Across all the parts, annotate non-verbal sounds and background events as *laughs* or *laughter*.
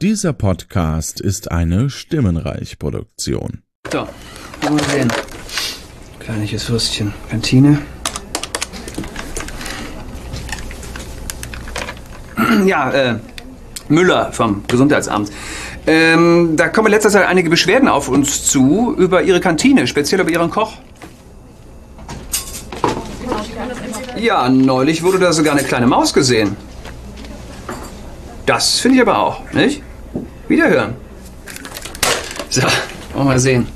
Dieser Podcast ist eine Stimmenreich-Produktion. So, mal sehen. Kleines Würstchen. Kantine. Ja, äh, Müller vom Gesundheitsamt. Ähm, da kommen in letzter Zeit einige Beschwerden auf uns zu über Ihre Kantine, speziell über Ihren Koch. Ja, neulich wurde da sogar eine kleine Maus gesehen. Das finde ich aber auch, nicht? Wiederhören. So, wollen wir mal sehen.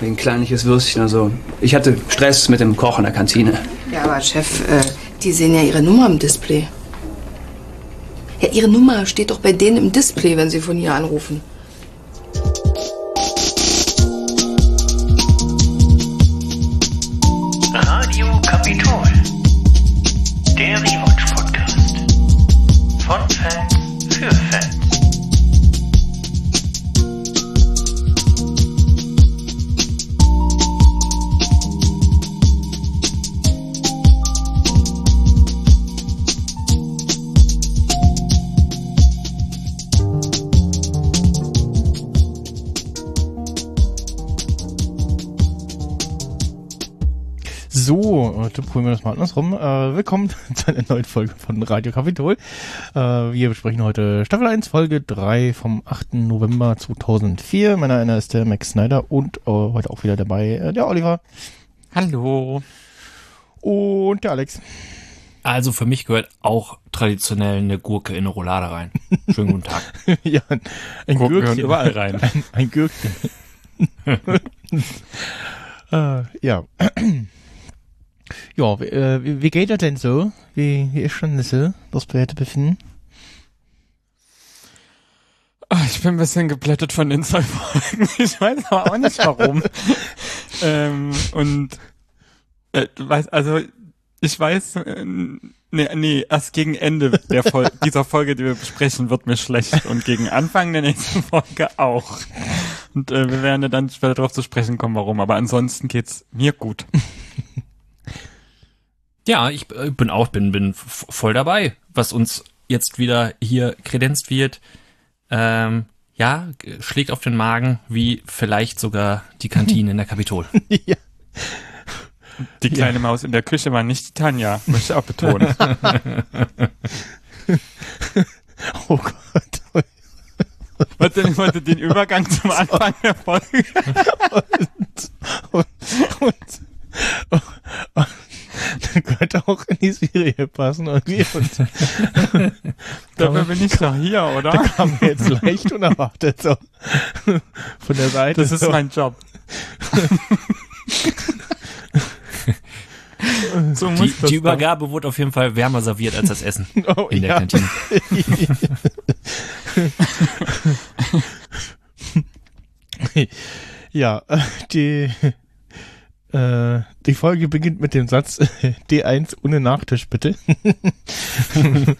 Wegen kleinliches Würstchen und so. Ich hatte Stress mit dem Koch in der Kantine. Ja, aber Chef, äh, die sehen ja Ihre Nummer im Display. Ja, Ihre Nummer steht doch bei denen im Display, wenn Sie von hier anrufen. Heute probieren wir das mal andersrum. Äh, willkommen *laughs* zu einer neuen Folge von Radio Kapitol. Äh, wir besprechen heute Staffel 1, Folge 3 vom 8. November 2004. Meiner einer ist der Max Snyder und äh, heute auch wieder dabei äh, der Oliver Hallo. und der Alex. Also für mich gehört auch traditionell eine Gurke in eine Roulade rein. Schönen guten Tag. *laughs* ja, ein, ein Gürkchen. überall rein. Ein, *laughs* ein Gürkchen. äh, ja. Ja, wie, äh, wie, wie geht das denn so? Wie, wie ist schon so, das befinden? Ah, Ich bin ein bisschen geblättet von den zwei Folgen. *laughs* Ich weiß aber auch nicht warum. *laughs* ähm, und äh, du weißt, also ich weiß, äh, nee, nee, erst gegen Ende der Fol *laughs* dieser Folge, die wir besprechen, wird mir schlecht und gegen Anfang der nächsten Folge auch. Und äh, wir werden ja dann später darauf zu sprechen kommen, warum. Aber ansonsten geht's mir gut. Ja, ich äh, bin auch bin bin voll dabei, was uns jetzt wieder hier kredenzt wird. Ähm, ja, schlägt auf den Magen, wie vielleicht sogar die Kantine in der Kapitol. *laughs* ja. Die kleine Maus in der Küche war nicht die Tanja, möchte ich auch betonen. *laughs* Oh Gott. Wollte, ich wollte den Übergang zum Anfang der Folge. und, und, und, dann *laughs* könnte auch in die Serie passen irgendwie. Und *laughs* Dafür bin ich doch hier, oder? da kam mir jetzt leicht unerwartet so von der Seite. Das ist so. mein Job. *laughs* so muss Die, die. Übergabe wurde auf jeden Fall wärmer serviert als das Essen oh, in der ja. Kantine. ja, die äh, die Folge beginnt mit dem Satz *laughs* D1 ohne Nachtisch bitte. *laughs*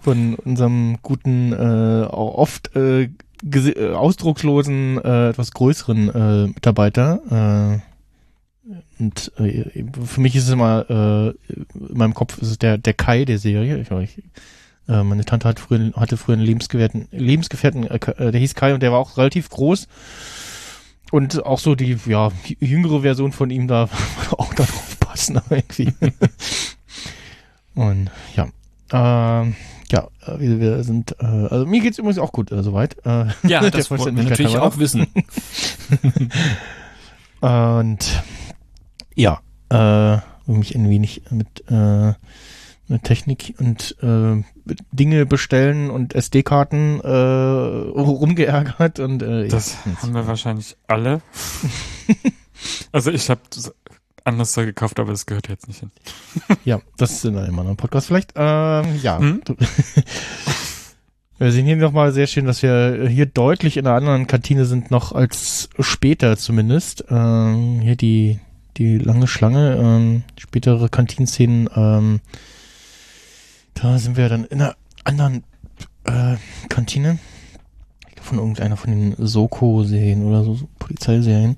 Von unserem guten, äh, oft äh, äh, ausdruckslosen, äh, etwas größeren äh, Mitarbeiter. Äh, und äh, für mich ist es immer, äh, in meinem Kopf ist es der, der Kai der Serie. Ich, ich, äh, meine Tante hat früher, hatte früher einen Lebensgefährten, Lebensgefährten äh, äh, der hieß Kai und der war auch relativ groß. Und auch so die, ja, jüngere Version von ihm da *laughs* auch darauf passen irgendwie. *laughs* und ja, ähm, ja, äh, wir, wir sind, äh, also mir geht's übrigens auch gut äh, soweit. Äh, *laughs* Ja, das wollten wir natürlich auch wissen. Und ja, äh, mich ein wenig mit, äh, mit Technik und äh, Dinge bestellen und SD-Karten äh, rumgeärgert und äh, Das haben wir wahrscheinlich alle. *laughs* also ich habe anders Zeug gekauft, aber das gehört jetzt nicht hin. *laughs* Ja, das ist in einem anderen Podcast vielleicht. Ähm, ja. Hm? *laughs* Wir sehen hier nochmal sehr schön, dass wir hier deutlich in einer anderen Kantine sind, noch als später zumindest. Ähm, hier die, die lange Schlange, ähm, spätere Kantinszenen, ähm, da sind wir dann in einer anderen äh, Kantine. Von irgendeiner von den Soko-Serien oder so, so Polizeiserien.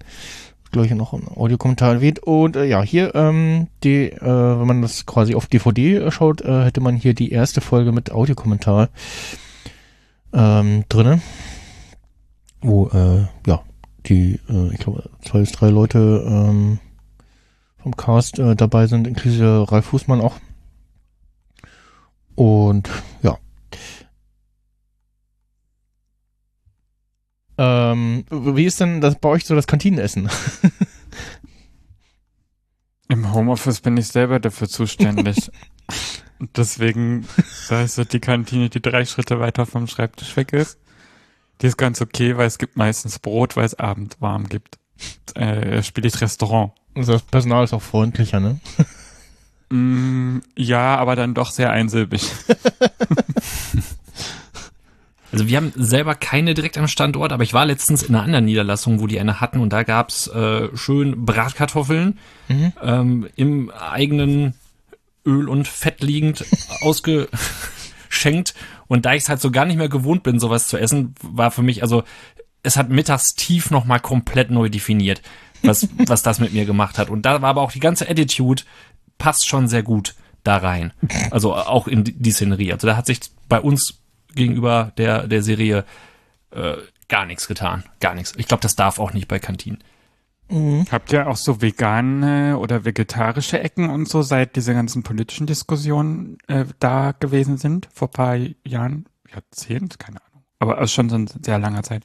Glaube ich noch im Audiokommentar erwähnt. Und äh, ja, hier, ähm, die, äh, wenn man das quasi auf DVD schaut, äh, hätte man hier die erste Folge mit Audiokommentar. ähm, drinne, wo äh, ja die, äh, ich glaube, zwei bis drei Leute ähm, vom Cast äh, dabei sind, inklusive Ralf Fußmann auch. Und ja. Ähm, wie ist denn das bei euch so das Kantinenessen? *laughs* Im Homeoffice bin ich selber dafür zuständig. *laughs* Deswegen, da ist so die Kantine, die drei Schritte weiter vom Schreibtisch weg ist. Die ist ganz okay, weil es gibt meistens Brot, weil es abend warm gibt. Äh, spiele ich Restaurant. Also das Personal ist auch freundlicher, ne? Mm, ja, aber dann doch sehr einsilbig. *laughs* Also wir haben selber keine direkt am Standort, aber ich war letztens in einer anderen Niederlassung, wo die eine hatten und da gab's äh, schön Bratkartoffeln Mhm. ähm, im eigenen Öl und Fett liegend *laughs* ausgeschenkt. Und da ich es halt so gar nicht mehr gewohnt bin, sowas zu essen, war für mich, also es hat mittags tief nochmal komplett neu definiert, was, was das mit mir gemacht hat. Und da war aber auch die ganze Attitude, passt schon sehr gut da rein. Also auch in die Szenerie. Also da hat sich bei uns gegenüber der, der Serie äh, gar nichts getan. Gar nichts. Ich glaube, das darf auch nicht bei Kantinen. Habt ihr auch so vegane oder vegetarische Ecken und so, seit diese ganzen politischen Diskussionen äh, da gewesen sind? Vor paar Jahren? Jahrzehnt? Keine Ahnung. Aber aus schon so ein sehr langer Zeit.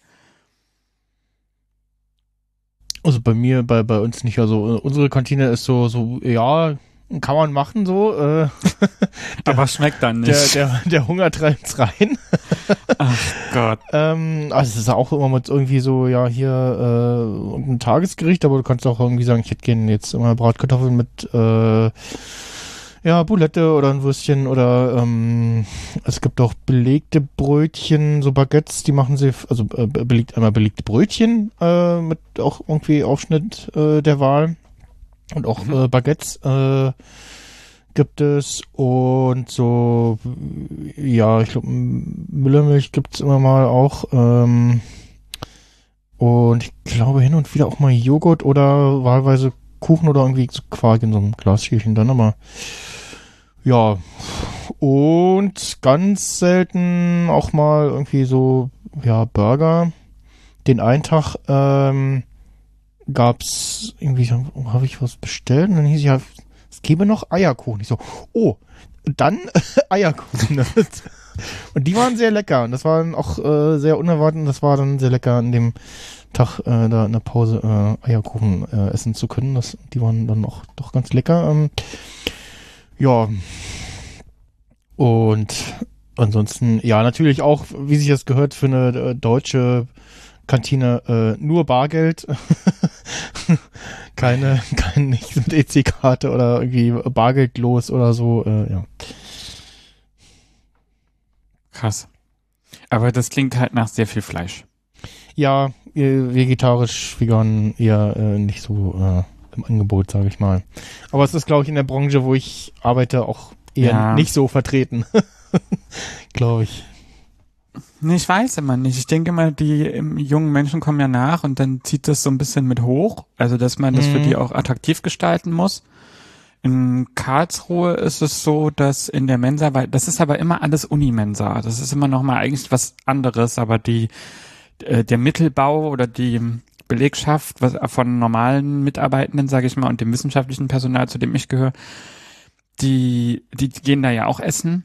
Also bei mir, bei, bei uns nicht. Also äh, unsere Kantine ist so, so, ja, kann man machen so. Äh, *laughs* Aber schmeckt dann der, nicht. der, der Hunger treibt's rein. *laughs* Ach Gott. Ähm, also es ist auch immer mit irgendwie so, ja, hier äh, ein Tagesgericht, aber du kannst auch irgendwie sagen, ich hätte gerne jetzt immer Bratkartoffeln mit äh, ja, Boulette oder ein Würstchen oder ähm, es gibt auch belegte Brötchen, so Baguettes, die machen sie, also äh, belegt, einmal belegte Brötchen äh, mit auch irgendwie Aufschnitt äh, der Wahl und auch äh, Baguettes äh, gibt es und so, ja, ich glaube, Müllermilch gibt's immer mal auch. Ähm, und ich glaube hin und wieder auch mal Joghurt oder wahlweise Kuchen oder irgendwie so Quark in so einem Glasschälchen dann, aber ja. Und ganz selten auch mal irgendwie so, ja, Burger. Den einen Tag ähm, gab's irgendwie, habe ich was bestellt und dann hieß ja, es gäbe noch Eierkuchen. Ich so, oh, dann *laughs* Eierkuchen. *laughs* und die waren sehr lecker und das waren auch äh, sehr unerwartet und das war dann sehr lecker an dem Tag äh, da in der Pause äh, Eierkuchen äh, essen zu können. Das, die waren dann auch doch ganz lecker. Ähm, ja. Und ansonsten, ja, natürlich auch, wie sich das gehört, für eine äh, deutsche Kantine äh, nur Bargeld. *laughs* *laughs* keine, kein nicht mit EC-Karte oder irgendwie bargeldlos oder so. Äh, ja. Krass. Aber das klingt halt nach sehr viel Fleisch. ja, äh, vegetarisch, vegan eher äh, nicht so äh, im Angebot, sage ich mal. Aber es ist, glaube ich, in der Branche, wo ich arbeite, auch eher Ja. nicht so vertreten. *laughs* glaube ich. Ich weiß immer nicht. Ich denke mal, die ähm, jungen Menschen kommen ja nach und dann zieht das so ein bisschen mit hoch. Also, dass man das für Mhm. die auch attraktiv gestalten muss. In Karlsruhe ist es so, dass in der Mensa, weil das ist aber immer alles Unimensa. Das ist immer noch mal eigentlich was anderes, aber die äh, der Mittelbau oder die Belegschaft was von normalen Mitarbeitenden, sage ich mal, und dem wissenschaftlichen Personal, zu dem ich gehöre, die die gehen da ja auch essen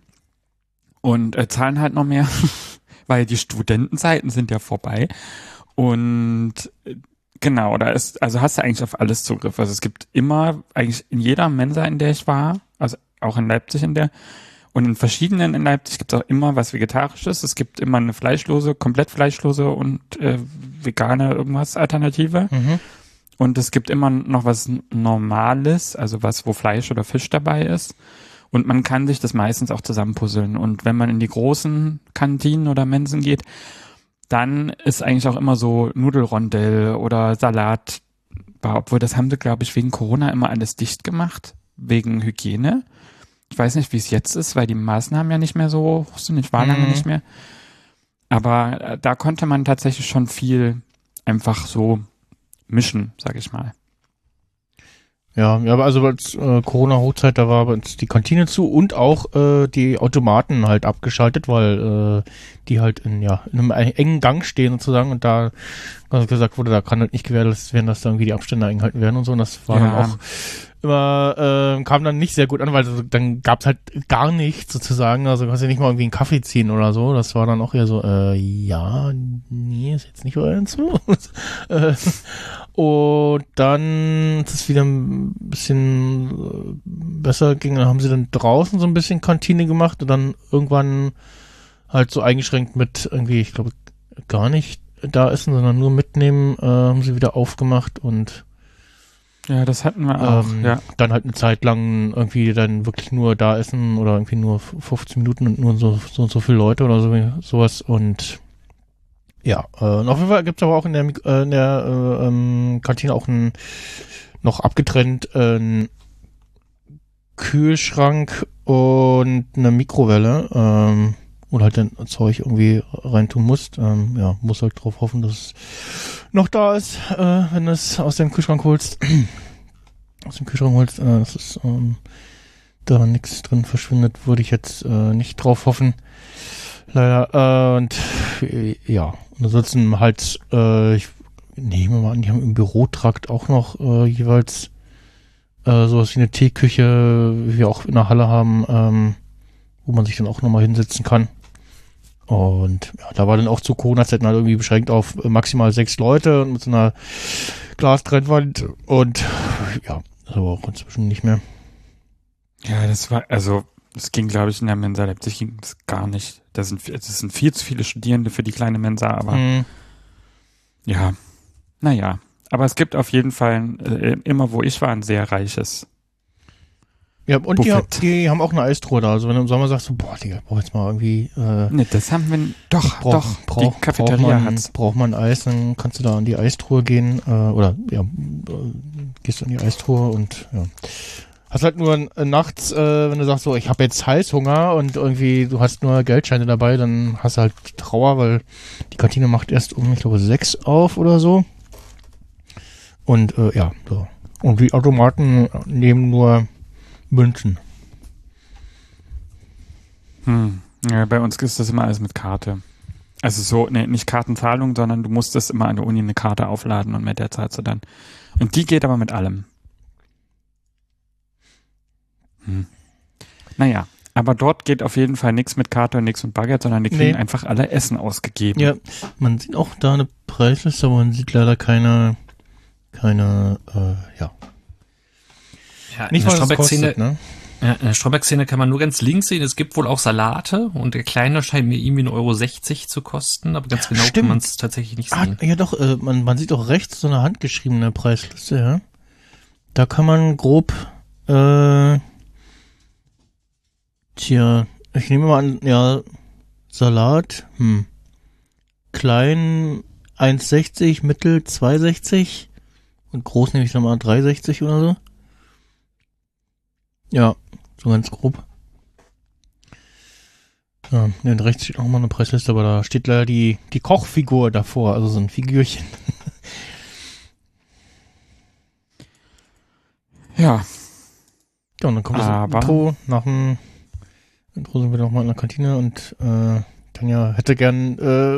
und äh, zahlen halt noch mehr, *laughs* weil die Studentenzeiten sind ja vorbei und äh, Genau, da ist, also hast du eigentlich auf alles Zugriff. Also es gibt immer, eigentlich in jeder Mensa, in der ich war, also auch in Leipzig in der, und in verschiedenen in Leipzig gibt es auch immer was Vegetarisches. Es gibt immer eine fleischlose, komplett fleischlose und äh, vegane irgendwas Alternative. Mhm. Und es gibt immer noch was Normales, also was, wo Fleisch oder Fisch dabei ist. Und man kann sich das meistens auch zusammenpuzzeln. Und wenn man in die großen Kantinen oder Mensen geht, dann ist eigentlich auch immer so Nudelrondell oder Salat. Obwohl, das haben sie, glaube ich, wegen Corona immer alles dicht gemacht, wegen Hygiene. Ich weiß nicht, wie es jetzt ist, weil die Maßnahmen ja nicht mehr so hoch sind. Ich war lange Mhm. nicht mehr. Aber äh, da konnte man tatsächlich schon viel einfach so mischen, sag ich mal. Ja, ja, aber also als äh, Corona-Hochzeit, da war uns die Kantine zu und auch äh, die Automaten halt abgeschaltet, weil äh, die halt in ja in einem engen Gang stehen sozusagen und da also gesagt wurde, da kann halt nicht gewährleistet werden, dass da irgendwie die Abstände eingehalten werden und so. Und das war dann Ja. auch immer, äh, kam dann nicht sehr gut an, weil dann gab's halt gar nichts sozusagen. Also du kannst ja nicht mal irgendwie einen Kaffee ziehen oder so. Das war dann auch eher so, äh, ja, nee, ist jetzt nicht euer zu. *laughs* äh, und dann ist es wieder ein bisschen äh, besser ging. Dann haben sie dann draußen so ein bisschen Kantine gemacht und dann irgendwann halt so eingeschränkt mit irgendwie, ich glaube, gar nicht da essen, sondern nur mitnehmen, äh, haben sie wieder aufgemacht und Ja, das hatten wir auch, ähm, ja. dann halt eine Zeit lang irgendwie dann wirklich nur da essen oder irgendwie nur 15 Minuten und nur so so und so viele Leute oder so sowas und ja, äh, auf jeden Fall gibt's aber auch in der, äh, in der äh, ähm, Kantine auch ein noch abgetrennt äh, einen Kühlschrank und eine Mikrowelle, ähm, wo du halt dein Zeug irgendwie reintun musst. Ähm, ja, muss halt drauf hoffen, dass es noch da ist, äh, wenn du es aus dem Kühlschrank holst. *clears throat* aus dem Kühlschrank holst, äh, dass es ähm, da nichts drin verschwindet, würde ich jetzt äh, nicht drauf hoffen. Leider. Äh, und äh, ja, und ansonsten halt, äh, ich nehme mal an, die haben im Bürotrakt auch noch äh, jeweils äh, sowas wie eine Teeküche, wie wir auch in der Halle haben, ähm, wo man sich dann auch nochmal hinsetzen kann. Und ja, da war dann auch zu Corona-Zeiten halt irgendwie beschränkt auf maximal sechs Leute und mit so einer Glastrennwand und ja, also auch inzwischen nicht mehr. Ja, das war, also, es ging, glaube ich, in der Mensa Leipzig ging es gar nicht. Da sind, viel- es sind viel zu viele Studierende für die kleine Mensa, aber Mhm. ja, naja. Aber es gibt auf jeden Fall, äh, immer wo ich war, ein sehr reiches. Ja, und die, die haben auch eine Eistruhe da. Also wenn du im Sommer sagst, so, boah, Digga, ich brauch jetzt mal irgendwie, äh, Ne, das haben wir, doch, brauch, doch, brauch, die Cafeteria braucht man, hat's. braucht man Eis, dann kannst du da an die Eistruhe gehen, äh, oder, ja, äh, gehst an die Eistruhe und, ja. Hast halt nur äh, nachts, äh, wenn du sagst, so, ich habe jetzt Heißhunger und irgendwie du hast nur Geldscheine dabei, dann hast du halt Trauer, weil die Kantine macht erst um, ich glaube, sechs auf oder so. Und, äh, ja, so. Und die Automaten nehmen nur Münzen. Hm. Ja, bei uns ist das immer alles mit Karte. Also so, ne, nicht Kartenzahlung, sondern du musst das immer an der Uni eine Karte aufladen und mit der zahlst du dann. Und die geht aber mit allem. Hm. Naja, aber dort geht auf jeden Fall nichts mit Karte und nichts mit Baguette, sondern die kriegen Nee. einfach alle Essen ausgegeben. Ja, man sieht auch da eine Preisliste, aber man sieht leider keine, keine, äh, ja. Ja, Nicht es Stromberg-Szene ne? ja, in der Stromberg-Szene kann man nur ganz links sehen. Es gibt wohl auch Salate und der kleine scheint mir irgendwie 1,60 Euro zu kosten, aber ganz genau Stimmt. kann man es tatsächlich nicht Ah, sehen. ja doch, äh, man, man sieht auch rechts so eine handgeschriebene Preisliste, ja. Da kann man grob, äh, tja, ich nehme mal an, ja, Salat, hm, klein 1,60, mittel 2,60 und groß nehme ich dann mal 3,60 oder so. Ja, so ganz grob. Ja, ne, rechts steht auch mal eine Preisliste, aber da steht leider die, die Kochfigur davor, also so ein Figürchen. Ja, Ja, und dann kommt das Aber- Intro nach dem Intro sind wir nochmal in der Kantine und äh, Tanja hätte gern äh,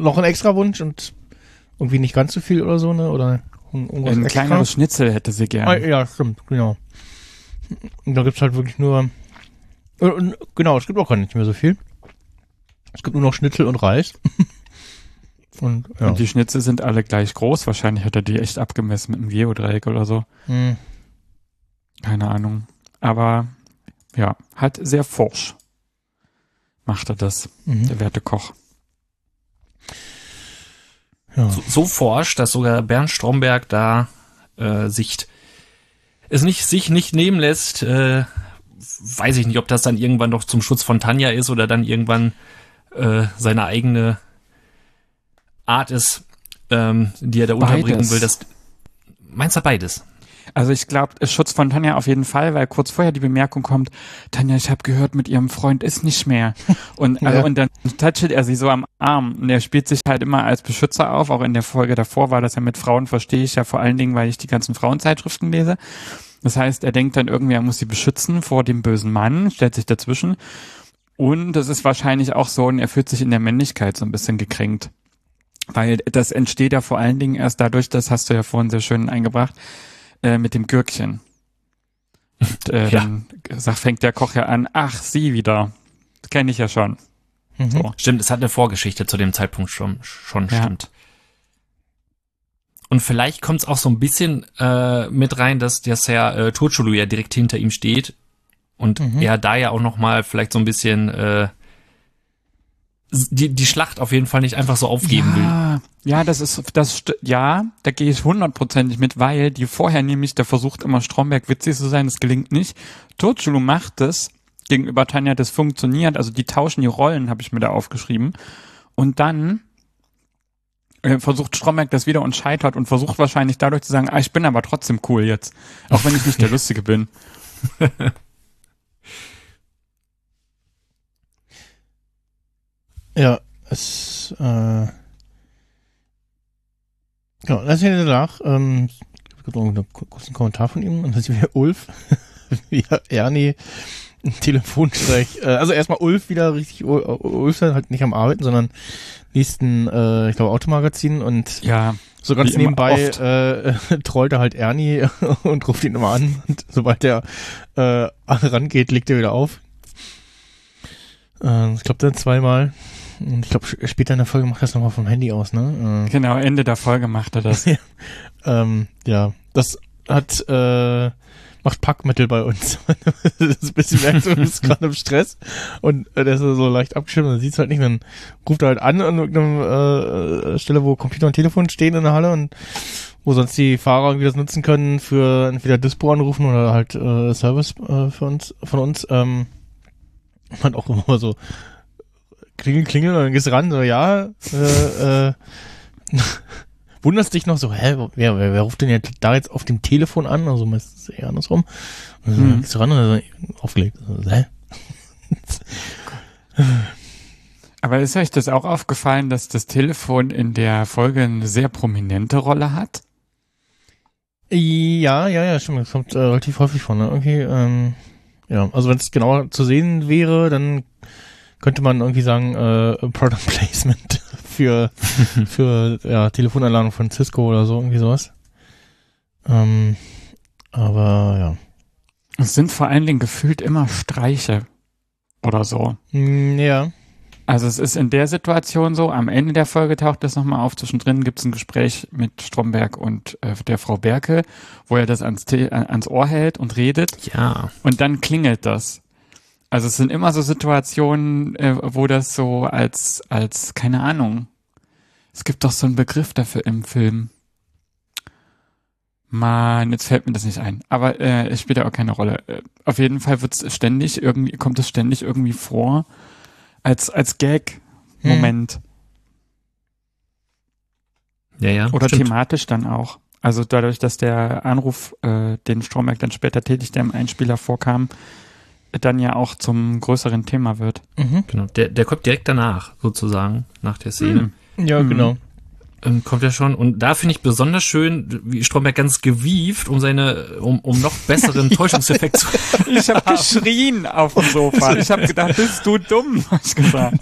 noch einen extra Wunsch und irgendwie nicht ganz so viel oder so, ne? Oder ein- ein kleineres Schnitzel hätte sie Ah, gern. ja, stimmt, genau. Und da gibt's halt wirklich nur und, und, genau, es gibt auch gar nicht mehr so viel. Es gibt nur noch Schnitzel und Reis. *laughs* und ja. Und die Schnitzel sind alle gleich groß. Wahrscheinlich hat er die echt abgemessen mit einem Geodreieck oder so. hm. Keine Ahnung. Aber ja, halt sehr forsch. Macht er das, Mhm. der werte Koch. Ja. so, so forsch, dass sogar Bernd Stromberg da äh, sich es nicht sich nicht nehmen lässt. Äh, weiß ich nicht, ob das dann irgendwann doch zum Schutz von Tanja ist oder dann irgendwann äh, seine eigene Art ist, ähm, die er da unterbringen Beides. will. Das meinst du beides? Also ich glaube, Schutz von Tanja auf jeden Fall, weil kurz vorher die Bemerkung kommt, Tanja, ich habe gehört, mit ihrem Freund ist nicht mehr. Und, *laughs* also, Ja. und dann touchelt er sie so am Arm. Und er spielt sich halt immer als Beschützer auf. Auch in der Folge davor war das ja mit Frauen, verstehe ich ja vor allen Dingen, weil ich die ganzen Frauenzeitschriften lese. Das heißt, er denkt dann irgendwie, er muss sie beschützen vor dem bösen Mann, stellt sich dazwischen. Und es ist wahrscheinlich auch so, und er fühlt sich in der Männlichkeit so ein bisschen gekränkt. Weil das entsteht ja vor allen Dingen erst dadurch, das hast du ja vorhin sehr schön eingebracht, äh, mit dem Gürkchen. Und, äh, Ja. Dann sagt, fängt der Koch ja an, ach, sie wieder. Kenne ich ja schon. Mhm. So. Stimmt, es hat eine Vorgeschichte zu dem Zeitpunkt schon, schon Ja. stimmt. Und vielleicht kommt es auch so ein bisschen äh, mit rein, dass der Herr äh, Turchulu ja direkt hinter ihm steht und Mhm. er da ja auch noch mal vielleicht so ein bisschen äh, die, die Schlacht auf jeden Fall nicht einfach so aufgeben will. Ja, das ist, das, ja, da gehe ich hundertprozentig mit, weil die vorher nämlich, der versucht immer Stromberg witzig zu sein, das gelingt nicht. Turchulu macht es gegenüber Tanja, das funktioniert, also die tauschen die Rollen, habe ich mir da aufgeschrieben. Und dann äh, versucht Stromberg das wieder und scheitert und versucht wahrscheinlich dadurch zu sagen, ah, ich bin aber trotzdem cool jetzt, auch wenn ich nicht der *laughs* Lustige bin. *laughs* Ja, es, äh, ja, das ist ja danach, ähm, es gibt noch einen kurzen Kommentar von ihm, und das ist wieder Ulf, *laughs* wie er Ernie Telefonstreich, äh, also erstmal Ulf wieder richtig, Ul- Ulf ist halt nicht am Arbeiten, sondern liest ein, äh, ich glaube, Automagazin und Ja, so ganz nebenbei äh, *laughs* trollt er halt Ernie *laughs* und ruft ihn immer an und sobald er äh, rangeht, legt er wieder auf. Äh, ich glaube dann zweimal. Und ich glaube später in der Folge macht er das nochmal vom Handy aus, ne? genau, Ende der Folge macht er das. *laughs* Äh, ähm, ja, das hat äh, macht Packmittel bei uns. *laughs* das ist ein bisschen merkt, du bist *laughs* gerade im Stress und äh, der ist so leicht abgeschirmt, sieht es halt nicht, dann ruft er halt an an irgendeiner äh, Stelle, wo Computer und Telefon stehen in der Halle und wo sonst die Fahrer irgendwie das nutzen können für entweder Dispo anrufen oder halt äh, Service äh, für uns, von uns. Ähm, man auch immer so klingel, klingel und dann gehst du ran, so ja, äh, äh, *laughs* wunderst dich noch so, hä, wer, wer, wer ruft denn jetzt da jetzt auf dem Telefon an? Also meistens eher andersrum. Und dann Mhm. gehst du ran und dann aufgelegt. Also, hä? Aber ist euch das auch aufgefallen, dass das Telefon in der Folge eine sehr prominente Rolle hat? Ja, ja, ja, stimmt. Das kommt äh, relativ häufig vor. Ne? Okay, ähm, ja, also wenn es genauer zu sehen wäre, dann könnte man irgendwie sagen, äh, Product *laughs* Placement für *laughs* für ja, Telefonanlagen von Cisco oder so, irgendwie sowas. Ähm, aber ja. Es sind vor allen Dingen gefühlt immer Streiche oder so. Mm, Ja. Also es ist in der Situation so, am Ende der Folge taucht das nochmal auf, zwischendrin gibt es ein Gespräch mit Stromberg und äh, der Frau Berke, wo er das ans, ans Ohr hält und redet Ja. und dann klingelt das. Also es sind immer so Situationen, äh, wo das so als, als, keine Ahnung, es gibt doch so einen Begriff dafür im Film. Mann, jetzt fällt mir das nicht ein. Aber äh, es spielt ja auch keine Rolle. Äh, auf jeden Fall wird es ständig irgendwie, kommt es ständig irgendwie vor als, als Gag-Moment. Ja, ja. Oder stimmt. thematisch dann auch. Also dadurch, dass der Anruf, äh, den Stromberg dann später tätigt, der im Einspieler vorkam, dann ja auch zum größeren Thema wird. Mhm. Genau. Der, der kommt direkt danach, sozusagen, nach der Szene. Ja, Mhm. genau. Ähm, kommt ja schon. Und da finde ich besonders schön, wie Stromberg ganz gewieft, um seine, um, um noch besseren *laughs* Täuschungseffekt zu *laughs* Ich habe geschrien auf dem Sofa. Ich habe gedacht, bist du dumm, hab ich gesagt.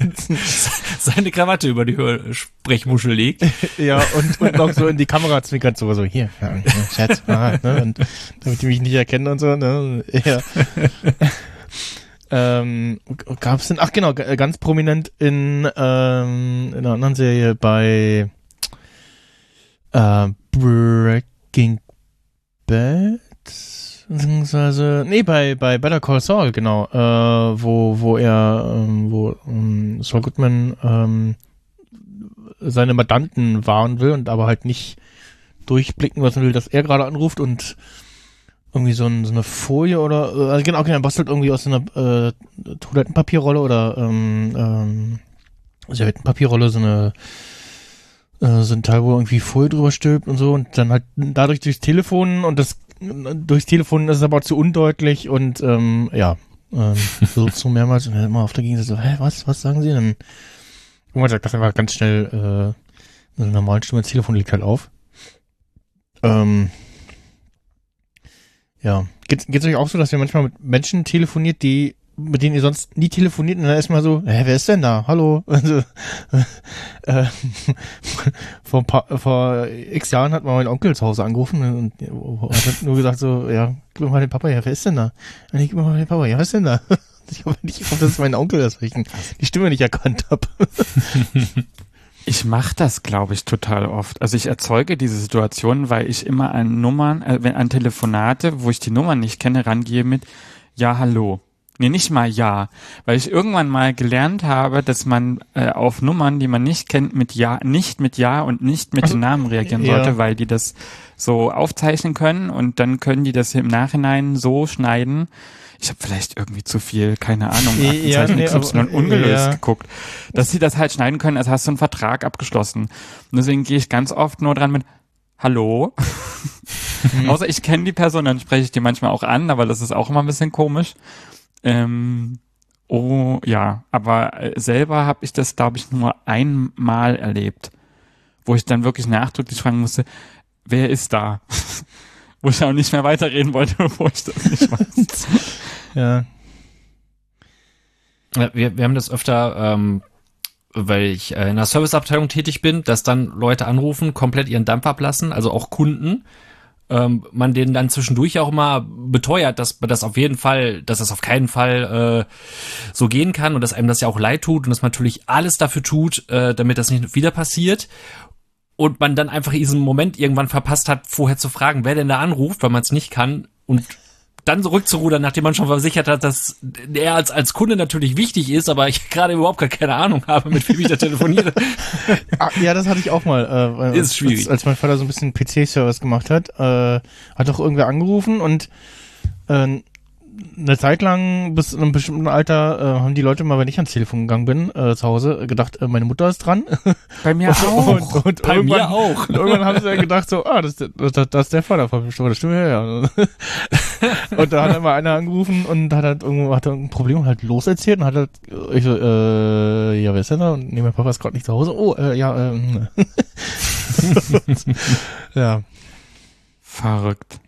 *laughs* seine Krawatte über die Sprechmuschel legt. Ja, und, und noch so in die Kamera zwinkert, so, so hier, ja, ja, Schatz, ah, ne, und damit die mich nicht erkennen und so, ne, ja. Ähm, gab's denn, ach genau, g- ganz prominent in, ähm, in einer anderen Serie bei äh, Breaking Bad, beziehungsweise, nee, bei, bei Better Call Saul, genau, äh, wo, wo er, ähm, wo ähm, Saul Goodman, ähm, seine Mandanten warnen will und aber halt nicht durchblicken lassen will, dass er gerade anruft und irgendwie so, ein, so eine Folie oder äh, also genau, okay, er bastelt irgendwie aus so einer äh, Toilettenpapierrolle oder ähm, ähm, Serviettenpapierrolle so eine äh, so ein Teil, wo irgendwie Folie drüber stülpt und so und dann halt dadurch durchs Telefon und das durchs Telefon ist es aber zu undeutlich und ähm, ja, ähm, versucht *laughs* so mehrmals und dann immer auf der Gegenseite so, hä, was, was sagen Sie denn? Irgendwann sagt das einfach ganz schnell, äh, in einer normalen Stimme, das Telefon liegt halt auf. Ähm, ja. Geht es euch auch so, dass ihr manchmal mit Menschen telefoniert, die mit denen ihr sonst nie telefoniert und dann ist mal so, hä, wer ist denn da? Hallo? *laughs* Also, äh, *laughs* vor, ein paar, vor x Jahren hat mal mein Onkel zu Hause angerufen und hat nur gesagt so, ja, gib mir mal den Papa her, wer ist denn da? Und ich gib mir mal den Papa, ja, wer ist denn da? *laughs* Ich habe nicht dass es mein Onkel weil ich die Stimme nicht erkannt habe. Ich mache das, glaube ich, total oft. Also ich erzeuge diese Situation, weil ich immer an Nummern, äh, wenn- an Telefonate, wo ich die Nummer nicht kenne, rangehe mit Ja, hallo. Nee, nicht mal Ja, weil ich irgendwann mal gelernt habe, dass man äh, auf Nummern, die man nicht kennt, mit Ja, nicht mit Ja und nicht mit den Namen reagieren ja. sollte, weil die das so aufzeichnen können und dann können die das im Nachhinein so schneiden. Ich habe vielleicht irgendwie zu viel, keine Ahnung, *laughs* Ja, Aktenzeichen nee, XY aber- ungelöst ja. geguckt, dass sie das halt schneiden können, als hast du einen Vertrag abgeschlossen. Und deswegen gehe ich ganz oft nur dran mit Hallo. *laughs* Außer ich kenne die Person, dann spreche ich die manchmal auch an, aber das ist auch immer ein bisschen komisch. Ähm, oh ja, aber äh, selber habe ich das, glaube ich, nur einmal erlebt, wo ich dann wirklich nachdrücklich fragen musste, wer ist da? *laughs* wo ich auch nicht mehr weiterreden wollte, bevor ich das nicht weiß. Ja. Wir, wir haben das öfter, ähm, weil ich äh, in der Serviceabteilung tätig bin, dass dann Leute anrufen, komplett ihren Dampf ablassen, also auch Kunden. Ähm, man denen dann zwischendurch auch immer beteuert, dass das auf jeden Fall, dass das auf keinen Fall äh, so gehen kann und dass einem das ja auch leid tut und dass man natürlich alles dafür tut, äh, damit das nicht wieder passiert. Und man dann einfach diesen Moment irgendwann verpasst hat, vorher zu fragen, wer denn da anruft, weil man es nicht kann und dann zurückzurudern, nachdem man schon versichert hat, dass er als, als Kunde natürlich wichtig ist, aber ich *laughs* gerade überhaupt gar keine Ahnung habe, mit wem ich da telefoniere. *laughs* Ah, ja, das hatte ich auch mal. Äh, Ist schwierig. Als, als mein Vater so ein bisschen PC-Service gemacht hat, äh, hat doch irgendwer angerufen und äh, eine Zeit lang, bis in einem bestimmten Alter, äh, haben die Leute mal, wenn ich ans Telefon gegangen bin, äh, zu Hause, gedacht, äh, meine Mutter ist dran. Bei mir auch. Und, und Bei irgendwann, mir auch. Und irgendwann haben sie ja gedacht so, ah, das, ist der- das, das ist der Vater von der Stimme, Stimme her. Ja. *laughs* und da hat immer einer angerufen und hat halt irgendwo hat er ein Problem und halt loserzählt und hat halt, ich so, äh, ja, wer ist denn da? Und nee, mein Papa ist gerade nicht zu Hause. Oh, äh, ja, ähm. *laughs* ja. Verrückt.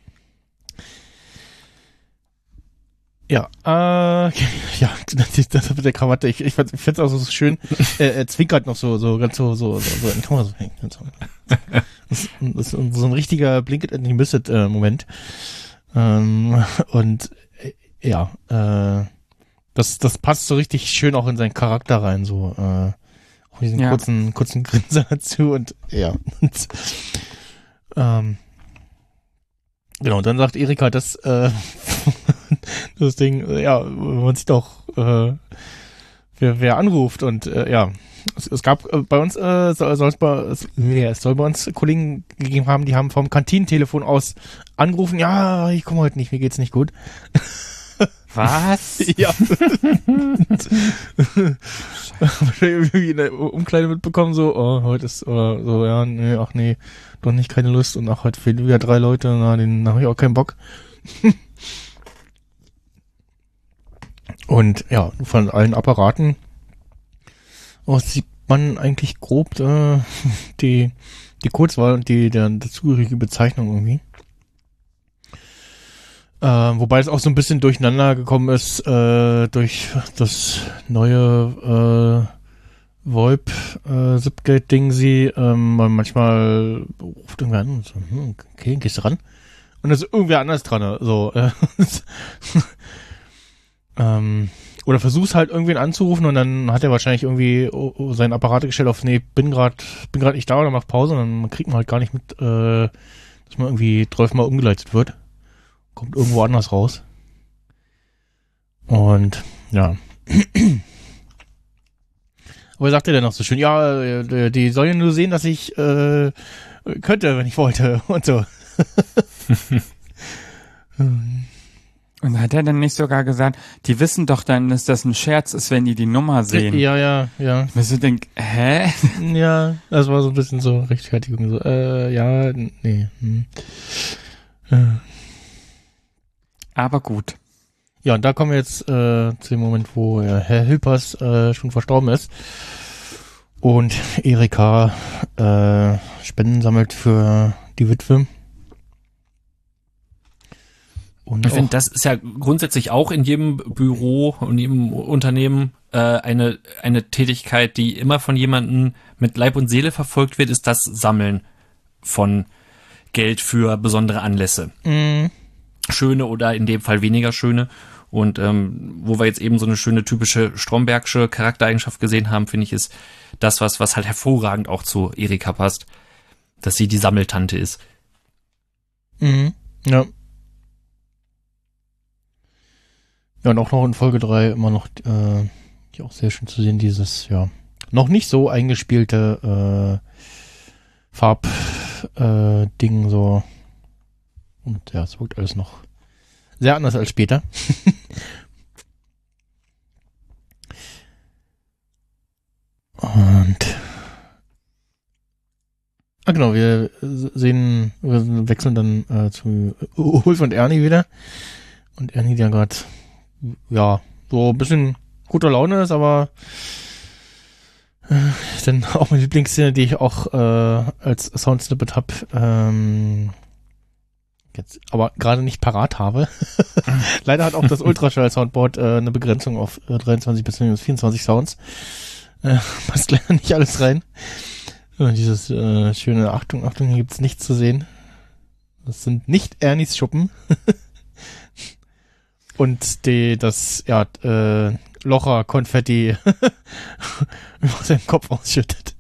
Ja, äh, *laughs* ja, das, das mit der Krawatte, ich, ich, ich find's auch so schön, er, *laughs* er zwinkert noch so, so, ganz so, so, so, so in die Kamera so. Das, ist- das ist so ein richtiger Blink it and you miss it äh, Moment. Ähm, und, äh, ja, äh, das, das passt so richtig schön auch in seinen Charakter rein, so, äh, auch diesen Ja. kurzen, kurzen *laughs* Grinser dazu und, ja, und, ähm, Genau, und dann sagt Erika, dass äh, *laughs* das Ding, ja, man sieht doch, äh, wer, wer anruft und äh, ja, es, es gab äh, bei uns, äh, soll, soll es, bei, es, ja, es soll bei uns Kollegen gegeben haben, die haben vom Kantinentelefon aus angerufen, ja, ich komme heute nicht, mir geht's nicht gut. *laughs* Was? *laughs* Ja. irgendwie in der Umkleide mitbekommen, so, oh, heute ist, oder so, ja, nee, ach nee, doch nicht keine Lust und ach, heute fehlen wieder drei Leute, na, den habe ich auch keinen Bock. Und ja, von allen Apparaten aus sieht man eigentlich grob äh, *laughs* die, die Kurzwahl und die der dazugehörige Bezeichnung irgendwie. Äh, wobei es auch so ein bisschen durcheinander gekommen ist äh, durch das neue äh, VoIP äh, Zipgate Ding sie ähm, manchmal ruft irgendwer an und so, hm, okay, gehst du ran und dann ist irgendwer anders dran so äh, *laughs* ähm, oder versuchst halt irgendwen anzurufen und dann hat er wahrscheinlich irgendwie oh, oh, seinen Apparat gestellt auf nee bin grad bin grad nicht da oder mach Pause und dann kriegt man halt gar nicht mit äh, dass man irgendwie 12 mal umgeleitet wird kommt irgendwo anders raus. Und ja. *clears throat* Aber er sagte dann noch so schön, ja, äh, die sollen ja nur sehen, dass ich äh, könnte, wenn ich wollte *laughs* und so. *laughs* Und hat er dann nicht sogar gesagt, die wissen doch dann, dass das ein Scherz ist, wenn die die Nummer sehen? Ja, ja, ja. Ich so denk, hä? *laughs* Ja, das war so ein bisschen so Rechtfertigung. So, äh, ja, nee. Hm. Aber gut. Ja, und da kommen wir jetzt äh, zu dem Moment, wo äh, Herr Hilpers äh, schon verstorben ist und Erika äh, Spenden sammelt für die Witwe. Und Ich finde, das ist ja grundsätzlich auch in jedem Büro und jedem Unternehmen äh, eine, eine Tätigkeit, die immer von jemandem mit Leib und Seele verfolgt wird, ist das Sammeln von Geld für besondere Anlässe. Mhm. Schöne oder in dem Fall weniger schöne. Und ähm, wo wir jetzt eben so eine schöne typische Strombergsche Charaktereigenschaft gesehen haben, finde ich, ist das, was, was halt hervorragend auch zu Erika passt, dass sie die Sammeltante ist. Mhm. Ja. Ja, und auch noch in Folge 3 immer noch, äh, die auch sehr schön zu sehen, dieses, ja, noch nicht so eingespielte äh, Farb äh, so. Und ja, es wirkt alles noch sehr anders als später. *laughs* Und Ah, genau, wir sehen, wir wechseln dann äh, zu Ulf und Ernie wieder. Und Ernie, der gerade, ja, so ein bisschen guter Laune ist, aber äh, dann *laughs* auch meine Lieblingsszene, die ich auch äh, als Soundsnippet hab, ähm, jetzt aber gerade nicht parat habe. *laughs* Leider hat auch das *laughs* Ultraschall-Soundboard äh, eine Begrenzung auf äh, 23 bis 24 Sounds. Äh, passt leider nicht alles rein. Ja, dieses äh, schöne Achtung, Achtung, hier gibt's nichts zu sehen. Das sind nicht Ernies Schuppen. Und die, das, ja, äh, Locher-Konfetti aus *laughs* seinem Kopf ausschüttet.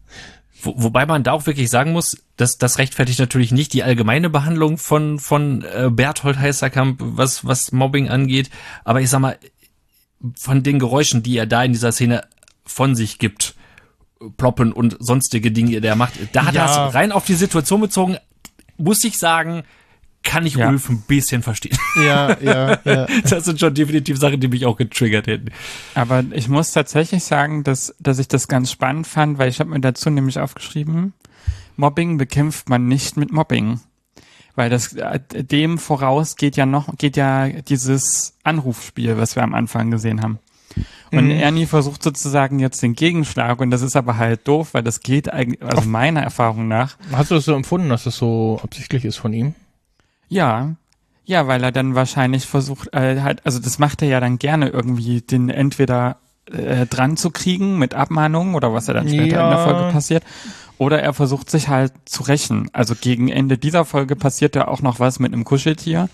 Wo, wobei man da auch wirklich sagen muss, dass das rechtfertigt natürlich nicht die allgemeine Behandlung von von äh, Berthold Heißerkamp, was was Mobbing angeht. Aber ich sag mal, von den Geräuschen, die er da in dieser Szene von sich gibt, ploppen und sonstige Dinge, die er macht, da hat er Ja. es rein auf die Situation bezogen. Muss ich sagen, kann ich Ja. Ulf ein bisschen verstehen. *laughs* Ja, ja, ja. Das sind schon definitiv Sachen, die mich auch getriggert hätten. Aber ich muss tatsächlich sagen, dass, dass ich das ganz spannend fand, weil ich habe mir dazu nämlich aufgeschrieben, Mobbing bekämpft man nicht mit Mobbing. Weil das äh, dem voraus geht ja noch, geht ja dieses Anrufspiel, was wir am Anfang gesehen haben. Und Mhm. Ernie versucht sozusagen jetzt den Gegenschlag und das ist aber halt doof, weil das geht eigentlich, also meiner Erfahrung nach, Hast du das so empfunden, dass das so absichtlich ist von ihm? Ja, ja, weil er dann wahrscheinlich versucht, äh, halt, also das macht er ja dann gerne irgendwie, den entweder äh, dran zu kriegen mit Abmahnungen oder was er dann später Ja. in der Folge passiert, oder er versucht sich halt zu rächen. Also gegen Ende dieser Folge passiert ja auch noch was mit einem Kuscheltier.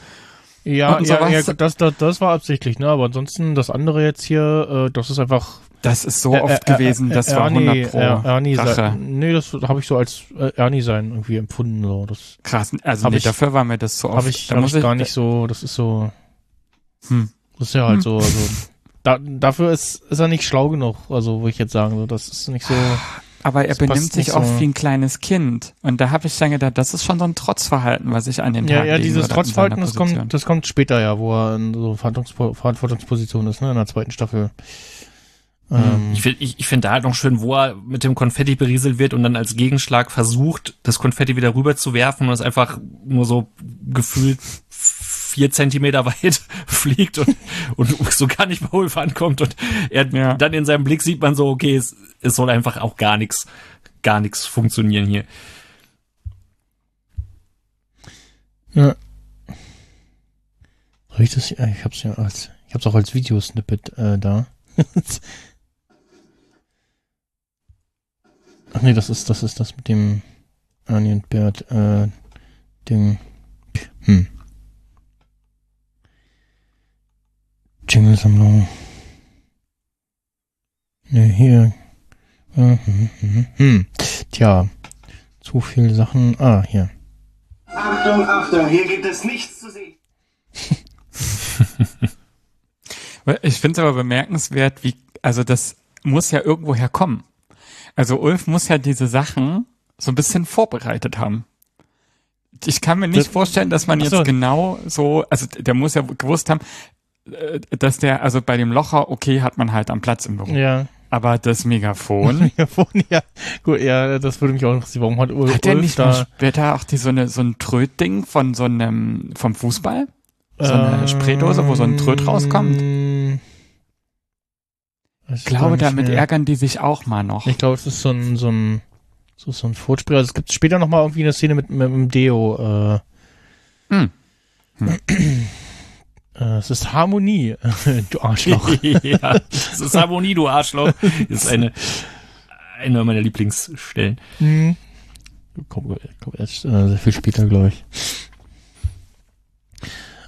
Ja, ja, ja das, das, das war absichtlich, ne? Aber ansonsten das andere jetzt hier, äh, das ist einfach Das ist so Äh, oft äh, gewesen, äh, das war Ernie, 100 pro Er- Ernie Rache. sein. Nee, das habe ich so als äh, Ernie sein irgendwie empfunden. So. Das Krass, also nee, ich- dafür war mir das so oft. habe ich, da hab muss ich gar nicht so. Das ist so. Hm. Das ist ja halt Hm. so. Also, da, dafür ist, ist er nicht schlau genug. Also, wo ich jetzt sagen so, das ist nicht so. Aber er benimmt sich auch so. wie ein kleines Kind. Und da habe ich dann gedacht, das ist schon so ein Trotzverhalten, was ich an den Ja, Tag ja, legen dieses Trotzverhalten, das kommt, das kommt später ja, wo er in so Verantwortungspo Verantwortungsposition ist, ne, in der zweiten Staffel. Ähm, Ich finde ich, ich find da halt noch schön, wo er mit dem Konfetti berieselt wird und dann als Gegenschlag versucht, das Konfetti wieder rüber zu werfen und es einfach nur so gefühlt vier Zentimeter weit *laughs* fliegt und, und so gar nicht bei Ulf ankommt und er Ja. dann in seinem Blick sieht man so, okay, es, es soll einfach auch gar nichts, gar nichts funktionieren hier. Ja. Soll ich das? Ja, ich hab's ja als, ich hab's auch als Videosnippet äh, da. *laughs* Ach nee, das ist, das ist das mit dem Ernie und Bert, äh, Ding. Hm. Jingle-Sammlung. Ne, hier. Hm, hm, hm, hm. Tja. Zu viele Sachen. Ah, hier. Achtung, Achtung, hier gibt es nichts zu sehen. *laughs* Ich finde es aber bemerkenswert, wie, also das muss ja irgendwo herkommen. Also Ulf muss ja diese Sachen so ein bisschen vorbereitet haben. Ich kann mir nicht Das- vorstellen, dass man jetzt so. genau so, also der muss ja gewusst haben, äh, dass der, also bei dem Locher, okay, hat man halt am Platz im Büro. Ja. Aber das Megafon, *laughs* Megafon, ja. Gut, ja, das würde mich auch interessieren. Warum hat Ulf, hat der nicht da... später auch die, so, eine, so ein Trötding von so einem, vom Fußball? So eine Spraydose, wo so ein Tröd rauskommt? Ich glaube, damit mehr. ärgern die sich auch mal noch. Ich glaube, es ist so ein, so ein, so, so ein Furchtspray. Also es gibt später noch mal irgendwie eine Szene mit, mit, dem Deo. Äh, Hm. äh, *laughs* *laughs* es ist Harmonie, du Arschloch. ja, das ist Harmonie, du Arschloch. Das ist eine, eine meiner Lieblingsstellen. Hm. Kommt, kommt erst äh, sehr viel später, glaube ich.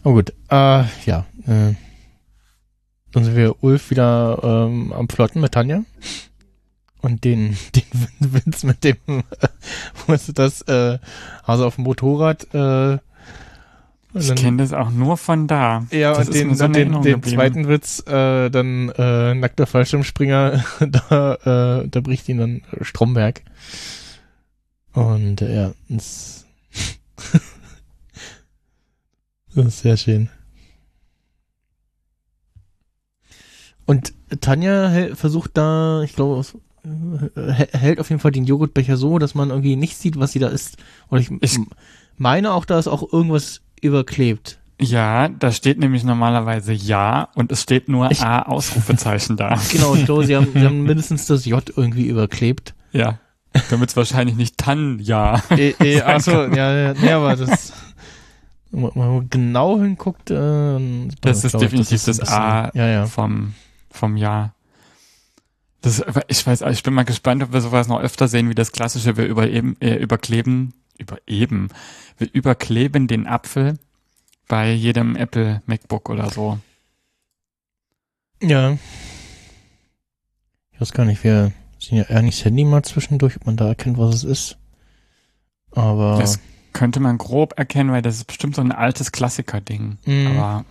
Oh gut, äh, ja. Äh, dann sind wir Ulf wieder ähm, am Flotten mit Tanja. Und den, *laughs* den Vince mit dem, *laughs* äh, wo ist das, äh, also auf dem Motorrad, äh, Ich kenne das auch nur von da. ja, das und den, so den, den zweiten Witz, äh, dann äh, nackter Fallschirmspringer, *laughs* da, äh, da bricht ihn dann Stromberg. Und äh, ja, das, das ist sehr schön. Und Tanja hält, versucht da, ich glaube, äh, hält auf jeden Fall den Joghurtbecher so, dass man irgendwie nicht sieht, was sie da isst. Und ich, Ich- meine auch, da ist auch irgendwas überklebt. Ja, da steht nämlich normalerweise ja und es steht nur Ich- A Ausrufezeichen da. *laughs* Genau, ich glaube, sie haben, sie haben *laughs* mindestens das J irgendwie überklebt. Ja. Damit es wahrscheinlich nicht Tan ja. Äh, *laughs* äh, achso, ja, ja, nee, aber das, wenn man genau hinguckt, äh, Das ist definitiv das bisschen- A Ja, ja. vom, vom Jahr. Das, ich weiß, ich bin mal gespannt, ob wir sowas noch öfter sehen, wie das klassische, wir übereben, äh, überkleben, übereben, wir überkleben den Apfel bei jedem Apple MacBook oder so. Ja. Ich weiß gar nicht, wir sehen ja nicht das Handy mal zwischendurch, ob man da erkennt, was es ist. Aber, Das könnte man grob erkennen, weil das ist bestimmt so ein altes Klassiker-Ding. Mhm. Aber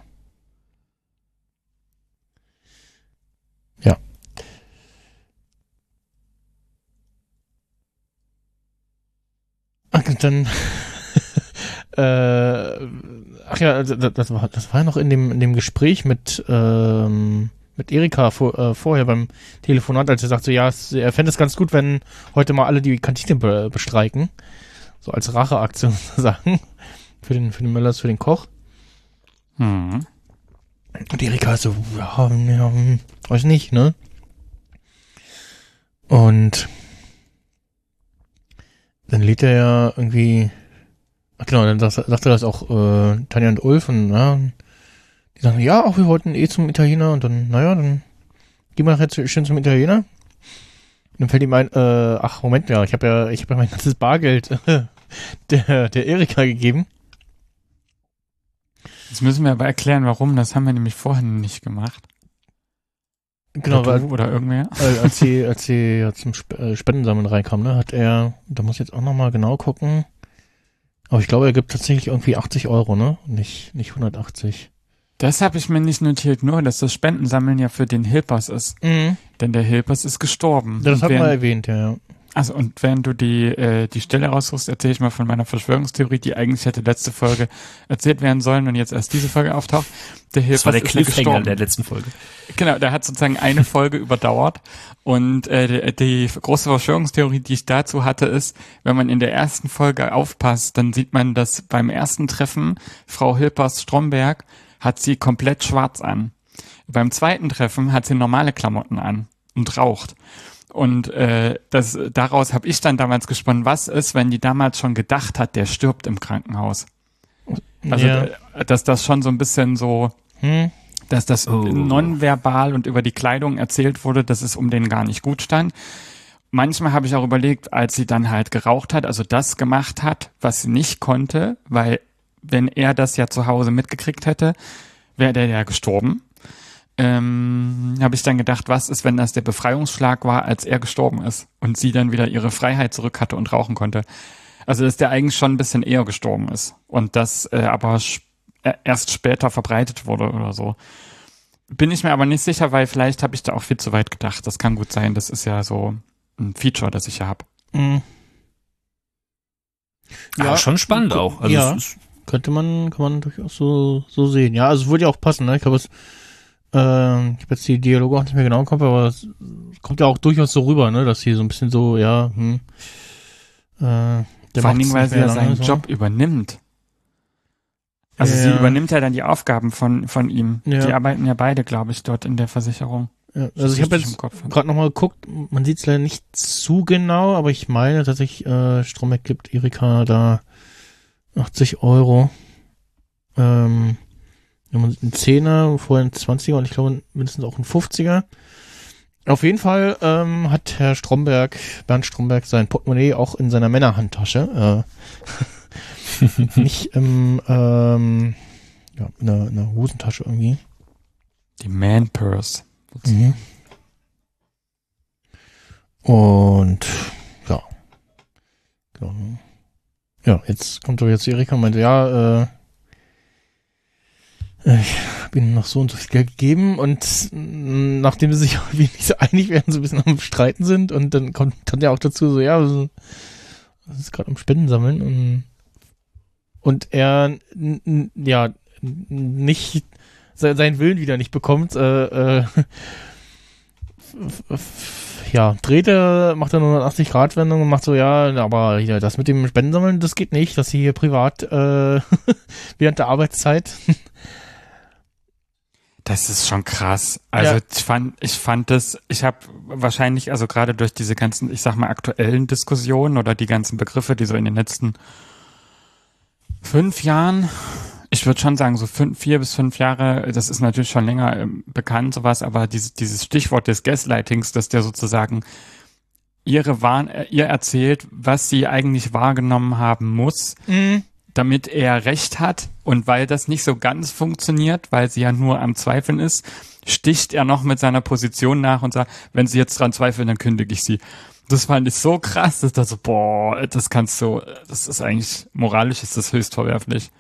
ach, dann, *laughs* äh, ach ja, das, war, das war ja noch in dem, in dem Gespräch mit, ähm, mit Erika vor, äh, vorher beim Telefonat, als er sagte, ja, es, er fände es ganz gut, wenn heute mal alle die Kantine be bestreiken. So als Racheaktion *laughs* sozusagen. Für den, für den Möllers, für den Koch. hm. Und Erika so, ja, ja, hm, weiß nicht, ne? Und dann lädt er ja irgendwie, ach genau, dann sagt, er das auch äh, Tanja und Ulf und ja, die sagen, ja, auch wir wollten eh zum Italiener und dann, naja, dann gehen wir nachher schön zum Italiener. Und dann fällt ihm ein, äh, ach Moment, ja, ich habe ja, ich habe ja mein ganzes Bargeld *laughs* der, der Erika gegeben. Jetzt müssen wir aber erklären, warum. Das haben wir nämlich vorhin nicht gemacht. Genau, oder weil, du oder irgendwer. *laughs* Äh, als sie, als sie ja zum Sp äh, Spendensammeln reinkam, ne, hat er, da muss ich jetzt auch nochmal genau gucken, aber ich glaube, er gibt tatsächlich irgendwie 80 Euro, ne? Nicht, nicht 180. Das habe ich mir nicht notiert, nur dass das Spendensammeln ja für den Hilpers ist. Mhm. Denn der Hilpers ist gestorben. Das hat man erwähnt, ja, ja. Also und während du die äh, die Stelle raussuchst, erzähle ich mal von meiner Verschwörungstheorie, die eigentlich hätte letzte Folge erzählt werden sollen und jetzt erst diese Folge auftaucht. Der Das war der Cliffhanger der letzten Folge. Genau, der hat sozusagen eine Folge *laughs* überdauert. Und äh, die, die große Verschwörungstheorie, die ich dazu hatte, ist, wenn man in der ersten Folge aufpasst, dann sieht man, dass beim ersten Treffen Frau Hilpers Stromberg hat sie komplett schwarz an. Beim zweiten Treffen hat sie normale Klamotten an und raucht. Und äh, das, daraus habe ich dann damals gesponnen, was ist, wenn die damals schon gedacht hat, der stirbt im Krankenhaus. Also, ja. äh, dass das schon so ein bisschen so Hm? dass das Oh. nonverbal und über die Kleidung erzählt wurde, dass es um den gar nicht gut stand. Manchmal habe ich auch überlegt, als sie dann halt geraucht hat, also das gemacht hat, was sie nicht konnte, weil wenn er das ja zu Hause mitgekriegt hätte, wäre der ja gestorben. Ähm, habe ich dann gedacht, was ist, wenn das der Befreiungsschlag war, als er gestorben ist und sie dann wieder ihre Freiheit zurück hatte und rauchen konnte. Also dass der eigentlich schon ein bisschen eher gestorben ist und das äh, aber äh, erst später verbreitet wurde oder so. Bin ich mir aber nicht sicher, weil vielleicht habe ich da auch viel zu weit gedacht. Das kann gut sein. Das ist ja so ein Feature, das ich ja habe. Mhm. Ja, schon spannend auch. Also ja. Könnte man, kann man durchaus so, so sehen. Ja, also es würde ja auch passen, ne? Ich glaube, es, ähm, ich habe jetzt die Dialoge auch nicht mehr genau im Kopf, aber es kommt ja auch durchaus so rüber, ne? Dass sie so ein bisschen so, ja, hm, äh, der Vor allen Dingen, weil sie ja seinen so. Job übernimmt. Also Ja. sie übernimmt ja dann die Aufgaben von, von ihm. Ja. Die arbeiten ja beide, glaube ich, dort in der Versicherung. Ja, also ich habe jetzt gerade nochmal geguckt, man sieht es leider nicht zu genau, aber ich meine, dass ich äh, Stromberg gibt Erika da 80 Euro. Ähm, ein Zehner, vorher ein 20er und ich glaube mindestens auch ein 50er. Auf jeden Fall ähm, hat Herr Stromberg, Bernd Stromberg, sein Portemonnaie auch in seiner Männerhandtasche. Äh, *laughs* nicht im, ähm, ja, in der, in der Hosentasche irgendwie. Die Man Purse. Mhm. Und ja. Genau. Ja, jetzt kommt doch jetzt Erika und meinte, ja, äh, ich ihnen noch so und so viel Geld gegeben und mh, nachdem sie sich *laughs* irgendwie nicht so einig werden, so ein bisschen am Streiten sind und dann kommt dann ja auch dazu so, ja, das ist gerade am Spenden sammeln und, und er ja nicht se- seinen Willen wieder nicht bekommt, äh, äh, ja, dreht er, macht er nur eine 80 Grad Wendung und macht so, ja, aber hier, das mit dem Spendensammeln, das geht nicht, dass sie hier privat äh, *laughs* während der Arbeitszeit. Das ist schon krass. Also Ja. ich fand, ich fand das, ich habe wahrscheinlich, also gerade durch diese ganzen, ich sag mal, aktuellen Diskussionen oder die ganzen Begriffe, die so in den letzten fünf Jahren, ich würde schon sagen, so fünf, vier bis fünf Jahre, das ist natürlich schon länger ähm, bekannt, sowas, aber dieses, dieses Stichwort des Gaslightings, dass der sozusagen ihre Warn, äh, ihr erzählt, was sie eigentlich wahrgenommen haben muss, damit er recht hat und weil das nicht so ganz funktioniert, weil sie ja nur am Zweifeln ist, sticht er noch mit seiner Position nach und sagt, wenn sie jetzt dran zweifeln, dann kündige ich sie. Das fand ich so krass, dass da so, boah, das kannst du, das ist eigentlich, moralisch ist das höchst verwerflich.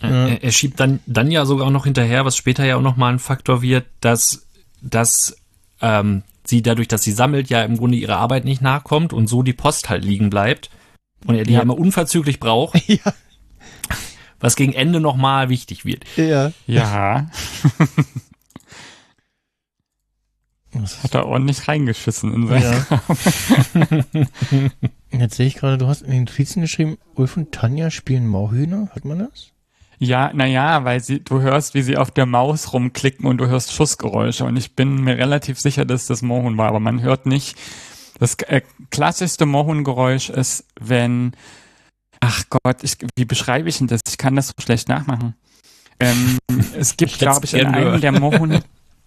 Ja. Er, er schiebt dann, dann ja sogar auch noch hinterher, was später ja auch noch mal ein Faktor wird, dass, dass ähm, sie dadurch, dass sie sammelt, ja im Grunde ihrer Arbeit nicht nachkommt und so die Post halt liegen bleibt und er die Ja. immer unverzüglich braucht, *laughs* ja, was gegen Ende noch mal wichtig wird. ja. Ja, *laughs* Was hat er ordentlich reingeschissen in sein. Ja. *laughs* Jetzt sehe ich gerade, du hast in den Notizen geschrieben, Ulf und Tanja spielen Mauhühner. Hat man das? Ja, naja, weil sie, du hörst, wie sie auf der Maus rumklicken und du hörst Schussgeräusche. Und ich bin mir relativ sicher, dass das Mohun war, aber man hört nicht. Das äh, klassischste Mohun-Geräusch ist, wenn, ach Gott, ich, wie beschreibe ich denn das? Ich kann das so schlecht nachmachen. Ähm, *laughs* es gibt, glaube ich, in einem der Mohun,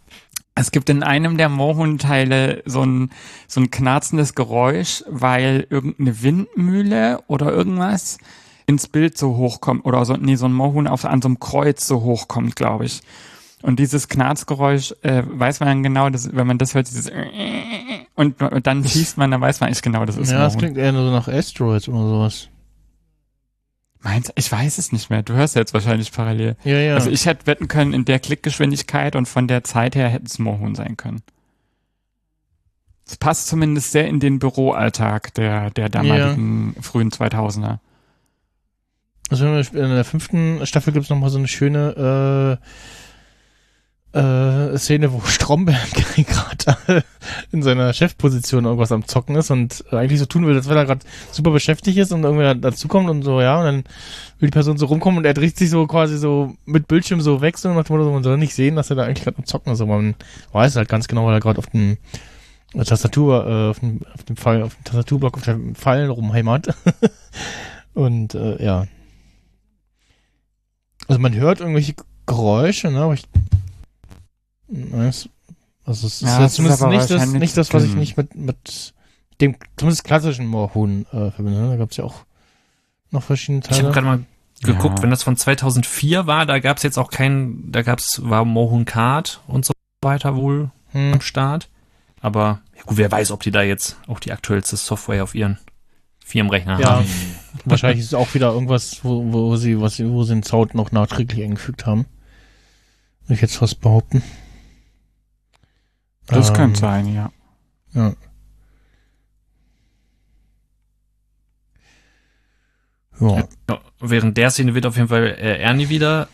*laughs* es gibt in einem der Mohun-Teile so ein, so ein knarzendes Geräusch, weil irgendeine Windmühle oder irgendwas ins Bild so hochkommt oder so, nee, so ein Mohun auf, an so einem Kreuz so hochkommt, glaube ich. Und dieses Knarzgeräusch äh, weiß man dann genau, dass, wenn man das hört, dieses und dann schießt man, dann weiß man echt genau, das ist ja, das klingt eher so nach Asteroids oder sowas. Meins, ich weiß es nicht mehr. Du hörst ja jetzt wahrscheinlich parallel. Ja, ja. Also ich hätte wetten können, in der Klickgeschwindigkeit und von der Zeit her hätte es Mohun sein können. Es passt zumindest sehr in den Büroalltag der, der damaligen frühen 2000er. Also in der- fünften Staffel gibt's noch mal so eine schöne äh, äh, Szene, wo *laughs* Stromberg *laughs* gerade in seiner Chefposition irgendwas am Zocken ist und eigentlich so tun will, als wenn er gerade super beschäftigt ist und irgendwer dazukommt und so, ja, und dann will die Person so rumkommen und er dreht sich so quasi so mit Bildschirm so weg, so nach dem Motto, man soll nicht sehen, dass er da eigentlich gerade am Zocken ist, aber man weiß halt ganz genau, weil er gerade auf dem Tastatur, äh, auf dem, auf dem Pfeil, auf dem Tastaturblock auf dem Pfeil rumheimert. *laughs* und äh, ja. Also man hört irgendwelche Geräusche, ne, aber ich weiß, also es ist Ja, es ist zumindest aber nicht das, nicht das, was ich ähm, nicht mit, mit dem zumindest klassischen Moorhuhn äh, verbinde. Ne? Da gab's ja auch noch verschiedene Ich Teile. habe gerade mal geguckt, Ja. wenn das von 2004 war, da gab's jetzt auch kein, da gab's, war Mohun Card und so weiter wohl hm. am Start. Aber ja gut, wer weiß, ob die da jetzt auch die aktuellste Software auf ihren Firmenrechner Ja. haben. *laughs* Wahrscheinlich ist es auch wieder irgendwas, wo, wo sie, was sie, wo sie den Sound noch nachträglich eingefügt haben. Würde ich jetzt fast behaupten. Das Ähm, könnte sein, ja. Ja. Ja. Ja, während der Szene wird auf jeden Fall äh, Ernie wieder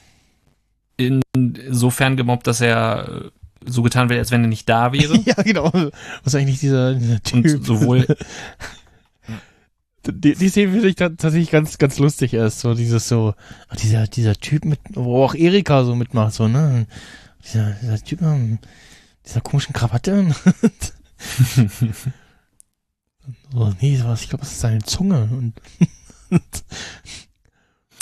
insofern gemobbt, dass er äh, so getan wird, als wenn er nicht da wäre. *laughs* ja, genau. Was ist eigentlich dieser, dieser Und Typ? sowohl *laughs* Die, die Szene finde ich ta- tatsächlich ganz, ganz lustig erst. So dieses so, dieser, dieser Typ mit, wo auch Erika so mitmacht, so, ne? Dieser, dieser Typ mit dieser komischen Krawatte. *laughs* so, nee, sowas, ich glaube, das ist seine Zunge. Und *laughs*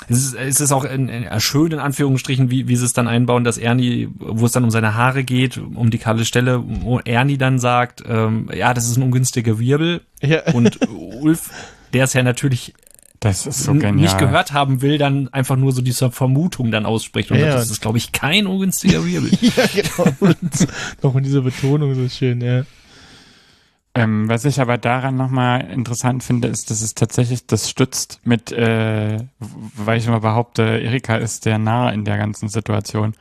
Es ist, es ist auch in, in, schön in Anführungsstrichen, wie, wie sie es dann einbauen, dass Ernie, wo es dann um seine Haare geht, um die kahle Stelle, wo Ernie dann sagt, ähm, ja, das ist ein ungünstiger Wirbel. ja, Und *laughs* Ulf, der es ja natürlich Das ist so genial. nicht gehört haben will, dann einfach nur so diese Vermutung dann ausspricht. Und Ja, das ist, glaube ich, kein ungünstiger Wirbel. *laughs* ja, genau. Und auch in dieser Betonung so schön, ja. Ähm, was ich aber daran nochmal interessant finde, ist, dass es tatsächlich das stützt mit, äh, weil ich immer behaupte, Erika ist der Narr in der ganzen Situation.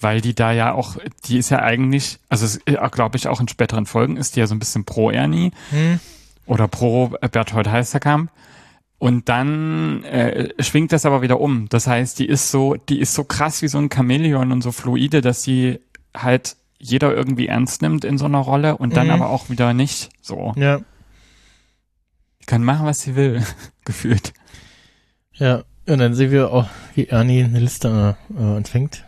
Weil die da ja auch, die ist ja eigentlich, also glaube ich auch in späteren Folgen ist die ja so ein bisschen pro Ernie Hm. oder pro Berthold Heisterkamp. Und dann äh, schwingt das aber wieder um. Das heißt, die ist so, die ist so krass wie so ein Chamäleon und so fluide, dass sie halt jeder irgendwie ernst nimmt in so einer Rolle und dann Mhm. aber auch wieder nicht. So. Ja, Die kann machen, was sie will, *laughs* gefühlt. ja. Und dann sehen wir auch, wie Ernie eine Liste äh, empfängt.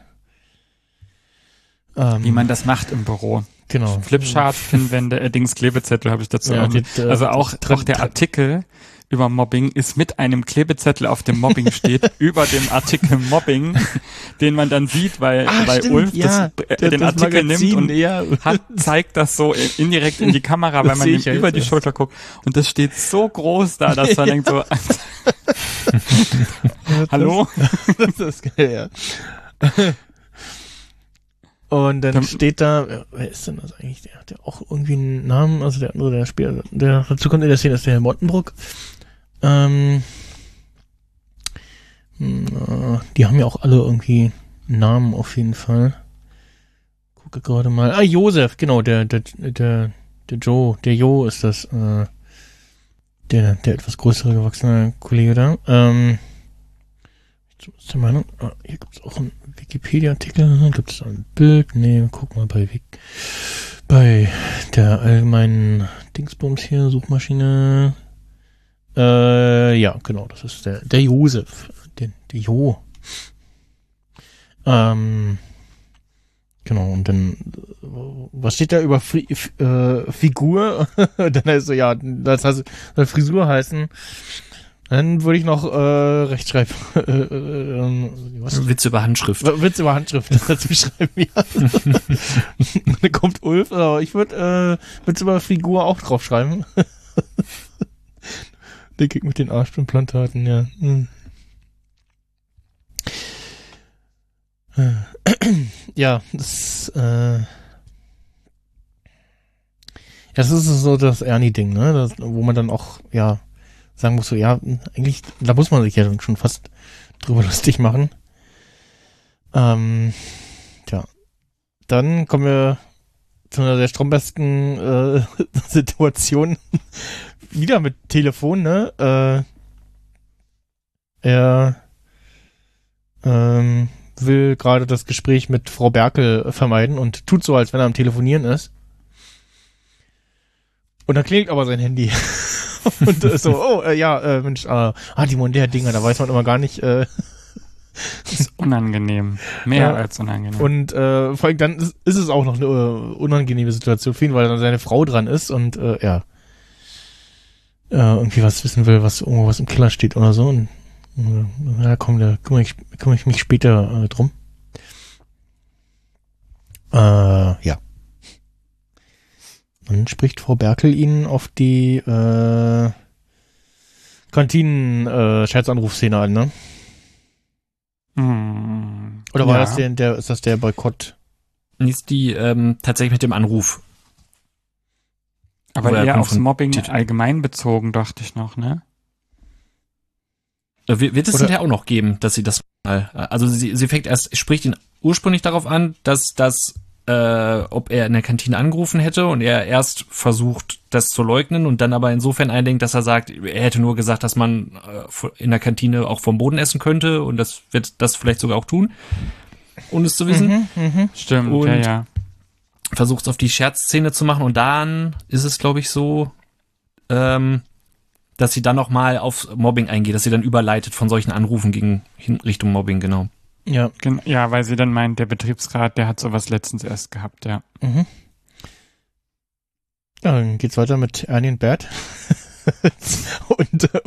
Ähm, Wie man das macht im Büro. genau. Flipchart, Pinwände, äh, Dings, Klebezettel habe ich dazu. Ja, die, äh, also auch, auch der Artikel über Mobbing ist mit einem Klebezettel, auf dem Mobbing *laughs* steht, über dem Artikel Mobbing, den man dann sieht, weil, Ah, weil stimmt, Ulf ja, das, äh, den das Artikel Magazin, nimmt und ja. hat, zeigt das so indirekt in die Kamera, weil Das man ihm ja über jetzt die. Schulter guckt. Und das steht so groß da, dass man *laughs* denkt so, *laughs* hallo? das ist geil, ja. Und dann Dann- steht da, wer- wer ist denn das eigentlich? Der hat ja auch irgendwie einen Namen, also der andere, der Spieler, der dazu kommt in der Szene, ist der Herr Mottenbruck. Ähm, na, die haben ja auch alle irgendwie Namen auf jeden Fall. Gucke gerade mal. Ah, Josef, genau, der, der, der, der Joe, der Jo ist das, äh, der, der etwas größere gewachsene Kollege da. Ähm, bin der Meinung, ah, hier gibt es auch einen Wikipedia-Artikel, gibt es ein Bild? Nee, guck mal bei Wik bei der allgemeinen Dingsbums hier, Suchmaschine. Äh, ja, genau, das ist der, der Josef, der, der Jo. Ähm, genau, und dann, was steht da über Fri äh, Figur? *laughs* dann heißt so, ja, das heißt, soll Frisur heißen. Dann würde ich noch äh, Rechtschreib. *laughs* Äh, äh, ähm, was? Witz über Handschrift. Witz über Handschrift *laughs* dazu schreiben, ja. dann kommt Ulf, aber ich würde äh, Witz über Figur auch draufschreiben. Kick mit den Arschimplantaten, ja. Hm. Äh, *clears throat* Ja, das, äh, das ist so das Ernie-Ding, ne? Das, wo man dann auch, ja, sagen muss, so, ja, eigentlich, da muss man sich ja dann schon fast drüber *laughs* lustig machen. Ähm, tja. Dann kommen wir zu einer der strombesten äh, *laughs* Situation. Wieder mit Telefon, ne? Äh, er ähm, will gerade das Gespräch mit Frau Berkel vermeiden und tut so, als wenn er am Telefonieren ist. Und dann klingelt aber sein Handy. *laughs* und äh, so, oh, äh, ja, äh, Mensch, äh, ah, die Mondär-Dinger, da weiß man immer gar nicht, äh, ist unangenehm. Mehr Ja. als unangenehm. Und äh, vor allem dann ist, ist es auch noch eine äh, unangenehme Situation für ihn, weil dann seine Frau dran ist und äh, ja äh, irgendwie was wissen will, was irgendwo was im Keller steht oder so. Und äh, ja, komm, da kümmere ich, kümmere ich mich später äh, drum. Äh, ja. Dann spricht Frau Berkel ihn auf die äh, Kantinen-Scherzanrufszene an, ne? Hm, Oder war ja. das der, der, ist das der Boykott? Ist die ähm, tatsächlich mit dem Anruf. Aber Oder eher aufs Mobbing allgemein bezogen, dachte ich noch, ne? Wird es Oder- hinterher auch noch geben, dass sie das mal, äh, also sie, sie fängt erst, spricht ihn ursprünglich darauf an, dass das, äh, ob er in der Kantine angerufen hätte und er erst versucht, das zu leugnen und dann aber insofern einlenkt, dass er sagt, er hätte nur gesagt, dass man äh, in der Kantine auch vom Boden essen könnte und das wird das vielleicht sogar auch tun, ohne es zu wissen. Stimmt, Und- ja, ja. Versucht es auf die Scherzszene zu machen und dann ist es, glaube ich, so, ähm, dass sie dann nochmal auf Mobbing eingeht, dass sie dann überleitet von solchen Anrufen gegen hin, Richtung Mobbing, genau. Ja. Gen- Ja, weil sie dann meint, der Betriebsrat, der hat sowas letztens erst gehabt, ja. Mhm. Ja, dann geht's weiter mit Ernie und Bert. *laughs* und äh,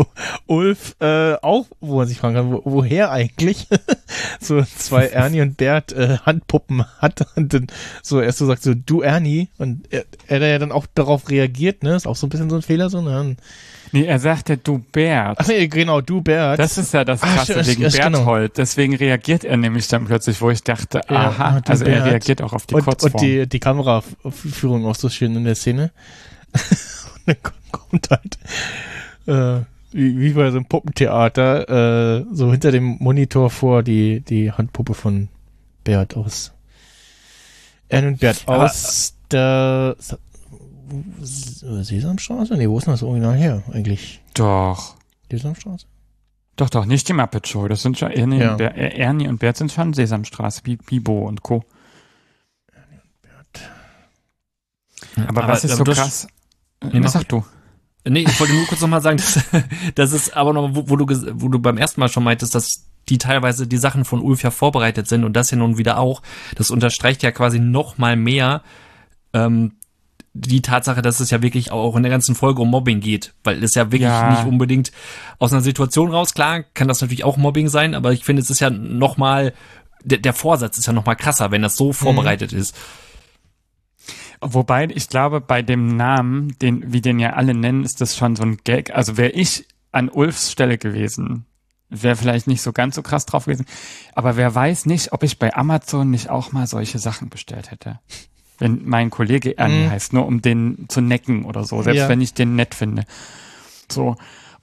Ulf äh, auch, wo man sich fragen kann, wo, woher eigentlich *laughs* so zwei Ernie und Bert äh, Handpuppen hat und dann so erst so sagt so du Ernie und er, er ja dann auch darauf reagiert, ne, ist auch so ein bisschen so ein Fehler so, ne? Nee, er sagte, du Bert. Ach nee, genau, du Bert. Das ist ja das Krasse stimmt, wegen das- genau. Berthold. Deswegen reagiert er nämlich dann plötzlich, wo ich dachte, Ja, aha, du also er Bert. reagiert auch auf die und, Kurzform. und die, die Kameraführung auch so schön in der Szene. *laughs* und *laughs* dann kommt halt, äh, wie, wie bei so einem Puppentheater, äh, so hinter dem Monitor vor die, die Handpuppe von Bert aus. Ernie und Bert Aber- aus der Sa- Sesamstraße? Nee, wo ist denn das Original her eigentlich? doch. Sesamstraße? Doch, doch, nicht die Muppet Show. Das sind schon Ernie, Ja. und, Ber äh, Ernie und Bert sind schon Sesamstraße, Bi- Bibo und Co. Aber, was ist so aber krass? Nee, mach sag du. Nee, ich wollte nur kurz nochmal sagen, *laughs* dass, das ist aber noch, wo, wo, du, wo du beim ersten Mal schon meintest, dass die teilweise die Sachen von Ulf ja vorbereitet sind und das ja nun wieder auch. Das unterstreicht ja quasi noch mal mehr ähm, die Tatsache, dass es ja wirklich auch in der ganzen Folge um Mobbing geht, weil es ja wirklich Ja. nicht unbedingt aus einer Situation raus, klar, kann das natürlich auch Mobbing sein, aber ich finde, es ist ja noch mal der, der Vorsatz ist ja noch mal krasser, wenn das so vorbereitet ist. Wobei, ich glaube, bei dem Namen, den, wie den ja alle nennen, ist das schon so ein Gag. Also wäre ich an Ulfs Stelle gewesen, wäre vielleicht nicht so ganz so krass drauf gewesen. Aber wer weiß nicht, ob ich bei Amazon nicht auch mal solche Sachen bestellt hätte. Wenn mein Kollege Ernie Mhm. heißt, nur um den zu necken oder so, selbst Ja. wenn ich den nett finde. So.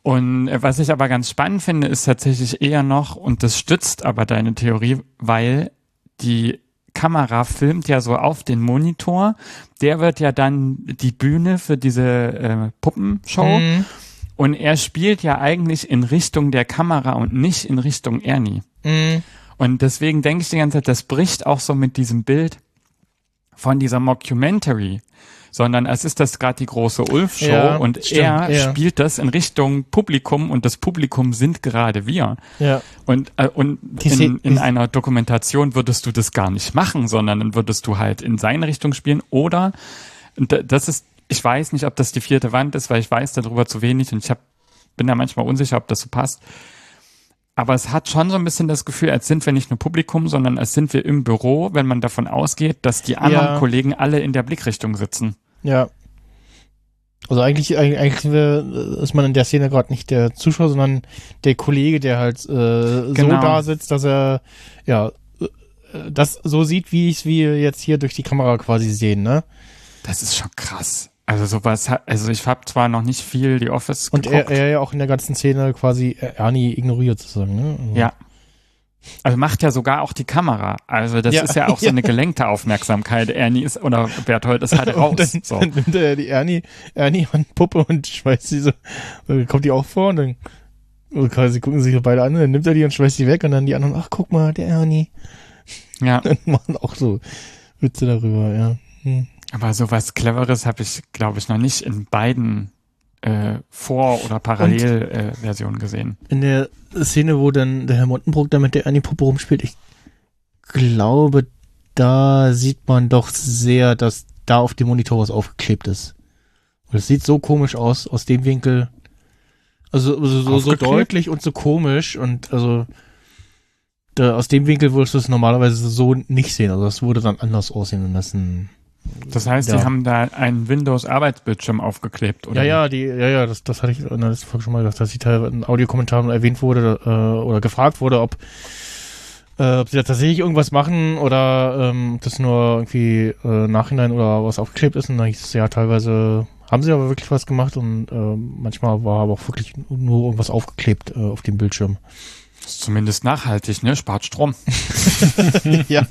Und äh, was ich aber ganz spannend finde, ist tatsächlich eher noch, und das stützt aber deine Theorie, weil die Kamera filmt ja so auf den Monitor. Der wird ja dann die Bühne für diese äh, Puppenshow. Mhm. Und er spielt ja eigentlich in Richtung der Kamera und nicht in Richtung Ernie. Mhm. Und deswegen denke ich die ganze Zeit, das bricht auch so mit diesem Bild von dieser Mockumentary, sondern es ist das gerade die große Ulf-Show Ja, und stimmt, er ja. spielt das in Richtung Publikum und das Publikum sind gerade wir. Ja. Und, äh, und in, in einer Dokumentation würdest du das gar nicht machen, sondern dann würdest du halt in seine Richtung spielen oder das ist, ich weiß nicht, ob das die vierte Wand ist, weil ich weiß darüber zu wenig und ich hab, bin da manchmal unsicher, ob das so passt. Aber es hat schon so ein bisschen das Gefühl, als sind wir nicht nur Publikum, sondern als sind wir im Büro, wenn man davon ausgeht, dass die anderen Ja. Kollegen alle in der Blickrichtung sitzen. Ja. Also eigentlich, eigentlich, ist man in der Szene gerade nicht der Zuschauer, sondern der Kollege, der halt äh, so Genau. da sitzt, dass er ja äh, das so sieht, wie ich wir jetzt hier durch die Kamera quasi sehen, ne? Das ist schon krass. Also sowas, hat- also ich habe zwar noch nicht viel die Office Und er, geguckt. er ja auch in der ganzen Szene quasi Ernie ignoriert sozusagen, ne? Also, Ja. Also macht ja sogar auch die Kamera. Also das Ja, ist ja auch so *laughs* eine gelenkte Aufmerksamkeit. Ernie ist oder Berthold ist halt raus. *laughs* Und dann, so. dann nimmt er die Ernie, Ernie Handpuppe und schmeißt sie so, kommt die auch vor und dann und quasi gucken sich beide an, dann nimmt er die und schmeißt die weg und dann die anderen, ach guck mal, der Ernie. Ja, *laughs* Dann machen auch so Witze darüber, ja. Hm. Aber sowas Cleveres habe ich, glaube ich, noch nicht in beiden äh, Vor- oder Parallelversionen äh, gesehen. In der Szene, wo dann der Herr Montenbrook da mit der Ernie-Puppe rumspielt, ich glaube, da sieht man doch sehr, dass da auf dem Monitor was aufgeklebt ist. Und es sieht so komisch aus, aus dem Winkel. Also, so, so Aufgeklebt? deutlich und so komisch und also da, aus dem Winkel würdest du es normalerweise so nicht sehen. Also das würde dann anders aussehen, wenn das ein Das heißt, Ja. die haben da einen Windows-Arbeitsbildschirm aufgeklebt, oder? Ja, ja, die, ja, ja, das, das hatte ich in der letzten Folge schon mal gesagt, dass sie teilweise in Audiokommentaren erwähnt wurde äh, oder gefragt wurde, ob, äh, ob sie da tatsächlich irgendwas machen oder ähm, ob das nur irgendwie äh, Nachhinein oder was aufgeklebt ist. Und dann hieß es ja teilweise, haben sie aber wirklich was gemacht und äh, manchmal war aber auch wirklich nur irgendwas aufgeklebt äh, auf dem Bildschirm. Ist zumindest nachhaltig, ne? Spart Strom. *laughs* *laughs* ja.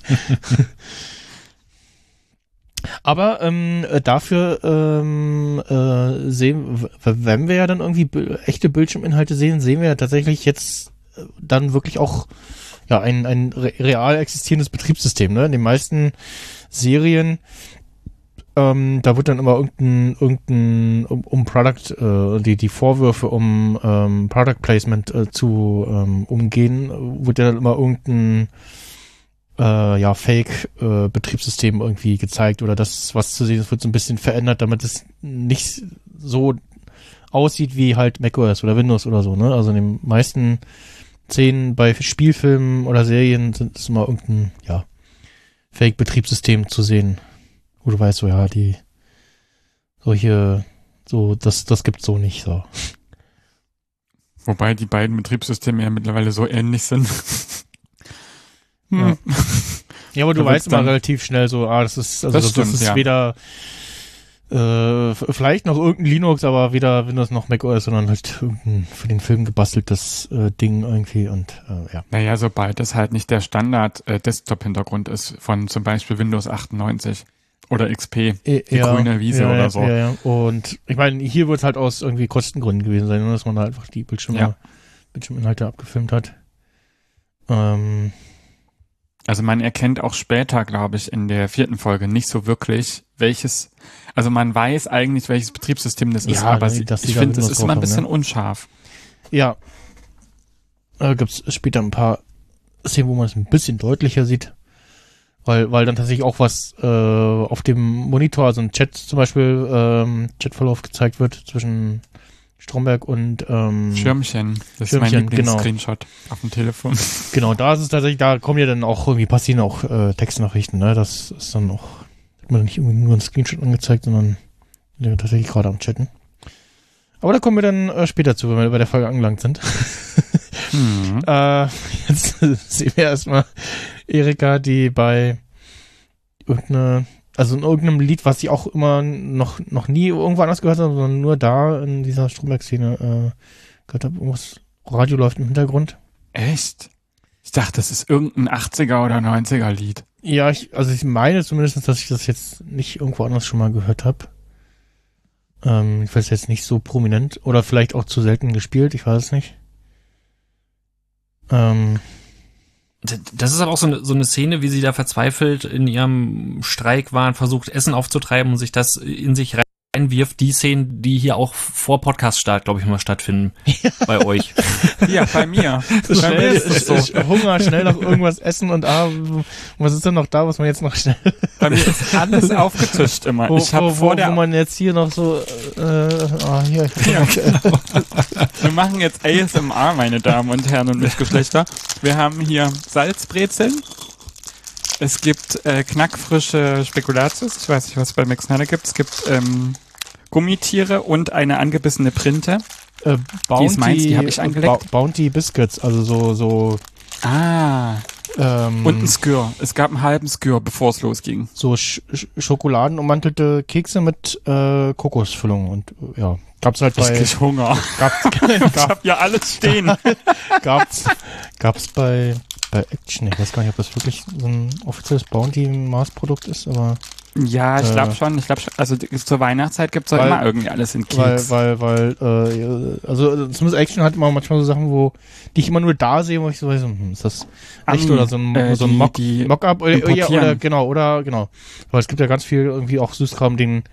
Aber ähm, äh, dafür ähm, äh, sehen, wenn wir ja dann irgendwie echte Bildschirminhalte sehen, sehen wir ja tatsächlich jetzt äh, dann wirklich auch ja ein, ein re real existierendes Betriebssystem. Ne? In den meisten Serien ähm, da wird dann immer irgendein, irgendein um, um Product, äh, die, die Vorwürfe um ähm, Product Placement äh, zu ähm, umgehen, wird ja dann immer irgendein äh, ja, Fake-Betriebssystem irgendwie gezeigt oder das, was zu sehen ist, wird so ein bisschen verändert, damit es nicht so aussieht wie halt macOS oder Windows oder so, ne? Also in den meisten Szenen bei Spielfilmen oder Serien sind es immer irgendein, ja, Fake-Betriebssystem zu sehen. Wo du weißt, so, ja, die, solche, so, das, das gibt's so nicht, so. Wobei die beiden Betriebssysteme ja mittlerweile so ähnlich sind. *laughs* Ja. *laughs* Ja, aber du Da weißt immer relativ schnell so, ah, das ist, also Das das, stimmt, ist ja. weder äh, vielleicht noch irgendein Linux, aber weder Windows noch macOS, sondern halt irgendein für den Film gebasteltes äh, Ding irgendwie und äh, ja. Naja, sobald es halt nicht der Standard-Desktop-Hintergrund ist von zum Beispiel Windows 98 oder XP, Die grüne Wiese ja, oder so. Ja, ja. Und ich meine, hier wird halt aus irgendwie Kostengründen gewesen sein, ne, dass man da einfach die Bildschirme, Ja. Bildschirminhalte abgefilmt hat. Ähm, Also man erkennt auch später, glaube ich, in der vierten Folge nicht so wirklich, welches, also man weiß eigentlich, welches Betriebssystem das ist, Ja, aber ne, die ich finde, es ist immer ein haben, bisschen unscharf. ja. Da gibt's später ein paar Szenen, wo man es ein bisschen deutlicher sieht. Weil, weil dann tatsächlich auch was äh, auf dem Monitor, also ein Chat zum Beispiel, ähm, Chatverlauf gezeigt wird zwischen Stromberg und ähm, Schirmchen, das ist mein Schirmchen, genau. Lieblings-Screenshot auf dem Telefon. *laughs* Genau, da ist es tatsächlich, da kommen ja dann auch irgendwie passieren auch äh, Textnachrichten, ne? Das ist dann auch, hat man nicht irgendwie nur ein Screenshot angezeigt, sondern ja, tatsächlich gerade am Chatten. Aber da kommen wir dann äh, später zu, wenn wir bei der Folge angelangt sind. *laughs* Hm. *laughs* äh, jetzt sehen wir erstmal Erika, die bei irgendeine, also in irgendeinem Lied, was sie auch immer noch, noch nie irgendwo anders gehört hat, sondern nur da in dieser Stromberg-Szene äh, gehört habe, irgendwas, Radio läuft im Hintergrund. Echt? Ich dachte, das ist irgendein 80er oder 90er Lied. Ja, ich, also ich meine zumindest, dass ich das jetzt nicht irgendwo anders schon mal gehört habe. Ähm, ich weiß jetzt nicht so prominent oder vielleicht auch zu selten gespielt, ich weiß es nicht. Ähm, Das ist aber auch so eine, so eine Szene, wie sie da verzweifelt in ihrem Streik waren, versucht Essen aufzutreiben und sich das in sich reinwirft. Die Szenen, die hier auch vor Podcast-Start, glaube ich, mal stattfinden *laughs* bei euch. Ja, bei mir. *laughs* bei mir ist es so. Hunger, schnell noch irgendwas essen und ah, was ist denn noch da, was man jetzt noch schnell, Bei mir ist alles *laughs* aufgetischt immer. wo, ich habe wo, vor wo, der wo man jetzt hier noch so, äh, ah, hier, Ja, Wir machen jetzt ASMR, meine Damen und Herren und Mitgeschlechter. Wir haben hier Salzbrezeln. Es gibt äh, knackfrische Spekulatius. Ich weiß nicht, was es bei Max Snyder gibt. Es gibt ähm, Gummitiere und eine angebissene Printe. äh, Bounty, ist meins, die hab ich angeleckt. Bou- Bounty Biscuits, also so, so, Ah. ähm, Und ein Skür. Es gab einen halben Skür, bevor es losging. so Sch Sch schokoladenummantelte Kekse mit äh, Kokosfüllung und äh, ja, gab's halt bei Richtig Hunger. gab's, *laughs* Ich gab, hab ja alles stehen. *laughs* gab's gab's bei bei Action, ich weiß gar nicht, ob das wirklich so ein offizielles Bounty Maßprodukt ist, aber ja, ich glaube Äh. schon. Ich glaube. Also zur Weihnachtszeit gibt's doch Weil- immer irgendwie alles in weil Keks. weil weil äh, also zumindest Action hat immer manchmal so Sachen, wo die ich immer nur da sehe, wo ich so weiß, hm, ist das echt Ah, oder so ein, äh, so ein Mock, die Mock-up oder, ja, importieren. oder genau oder genau, weil es gibt ja ganz viel irgendwie auch Süßkram, den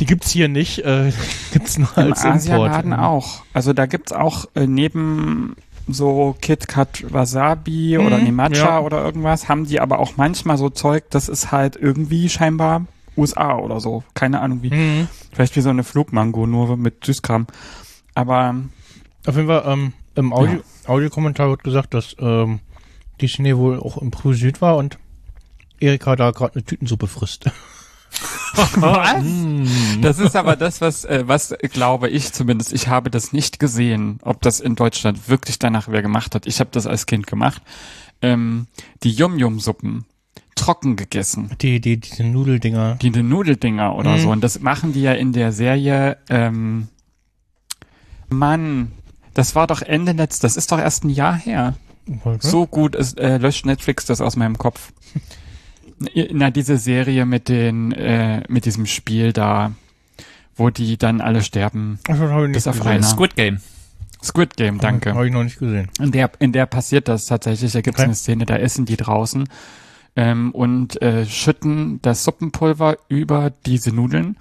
die gibt's hier nicht, äh, *laughs* gibt's nur Im als Import. Asialaden auch. Also da gibt's auch äh, neben so KitKat Wasabi oder Mhm, Nemacha ja. oder irgendwas, haben die aber auch manchmal so Zeug, das ist halt irgendwie scheinbar USA oder so. Keine Ahnung wie. Mhm. Vielleicht wie so eine Flugmango, nur mit Süßkram. Aber Auf jeden Fall, ähm, im Audio, Audiokommentar wird gesagt, dass ähm, die Szene wohl auch im Prü Süd war und Erika da gerade eine Tütensuppe frisst. *laughs* *laughs* was? Das ist aber das, was, äh, was glaube ich zumindest, ich habe das nicht gesehen, ob das in Deutschland wirklich danach wer gemacht hat. Ich habe das als Kind gemacht. Ähm, die Yum-Yum-Suppen trocken gegessen. Die, die, diese Nudeldinger. die die Nudeldinger oder Mhm. so. Und das machen die ja in der Serie, ähm, Mann, das war doch Ende Netz, das ist doch erst ein Jahr her. So gut ist, äh, löscht Netflix das aus meinem Kopf. Na, diese Serie mit den, äh, mit diesem Spiel da, wo die dann alle sterben. Ach, das habe ich nicht Bis auf gesehen. Squid Game. Squid Game, danke. Habe ich noch nicht gesehen. In der, in der passiert das tatsächlich. Da gibt es Okay. eine Szene, da essen die draußen ähm, und äh, schütten das Suppenpulver über diese Nudeln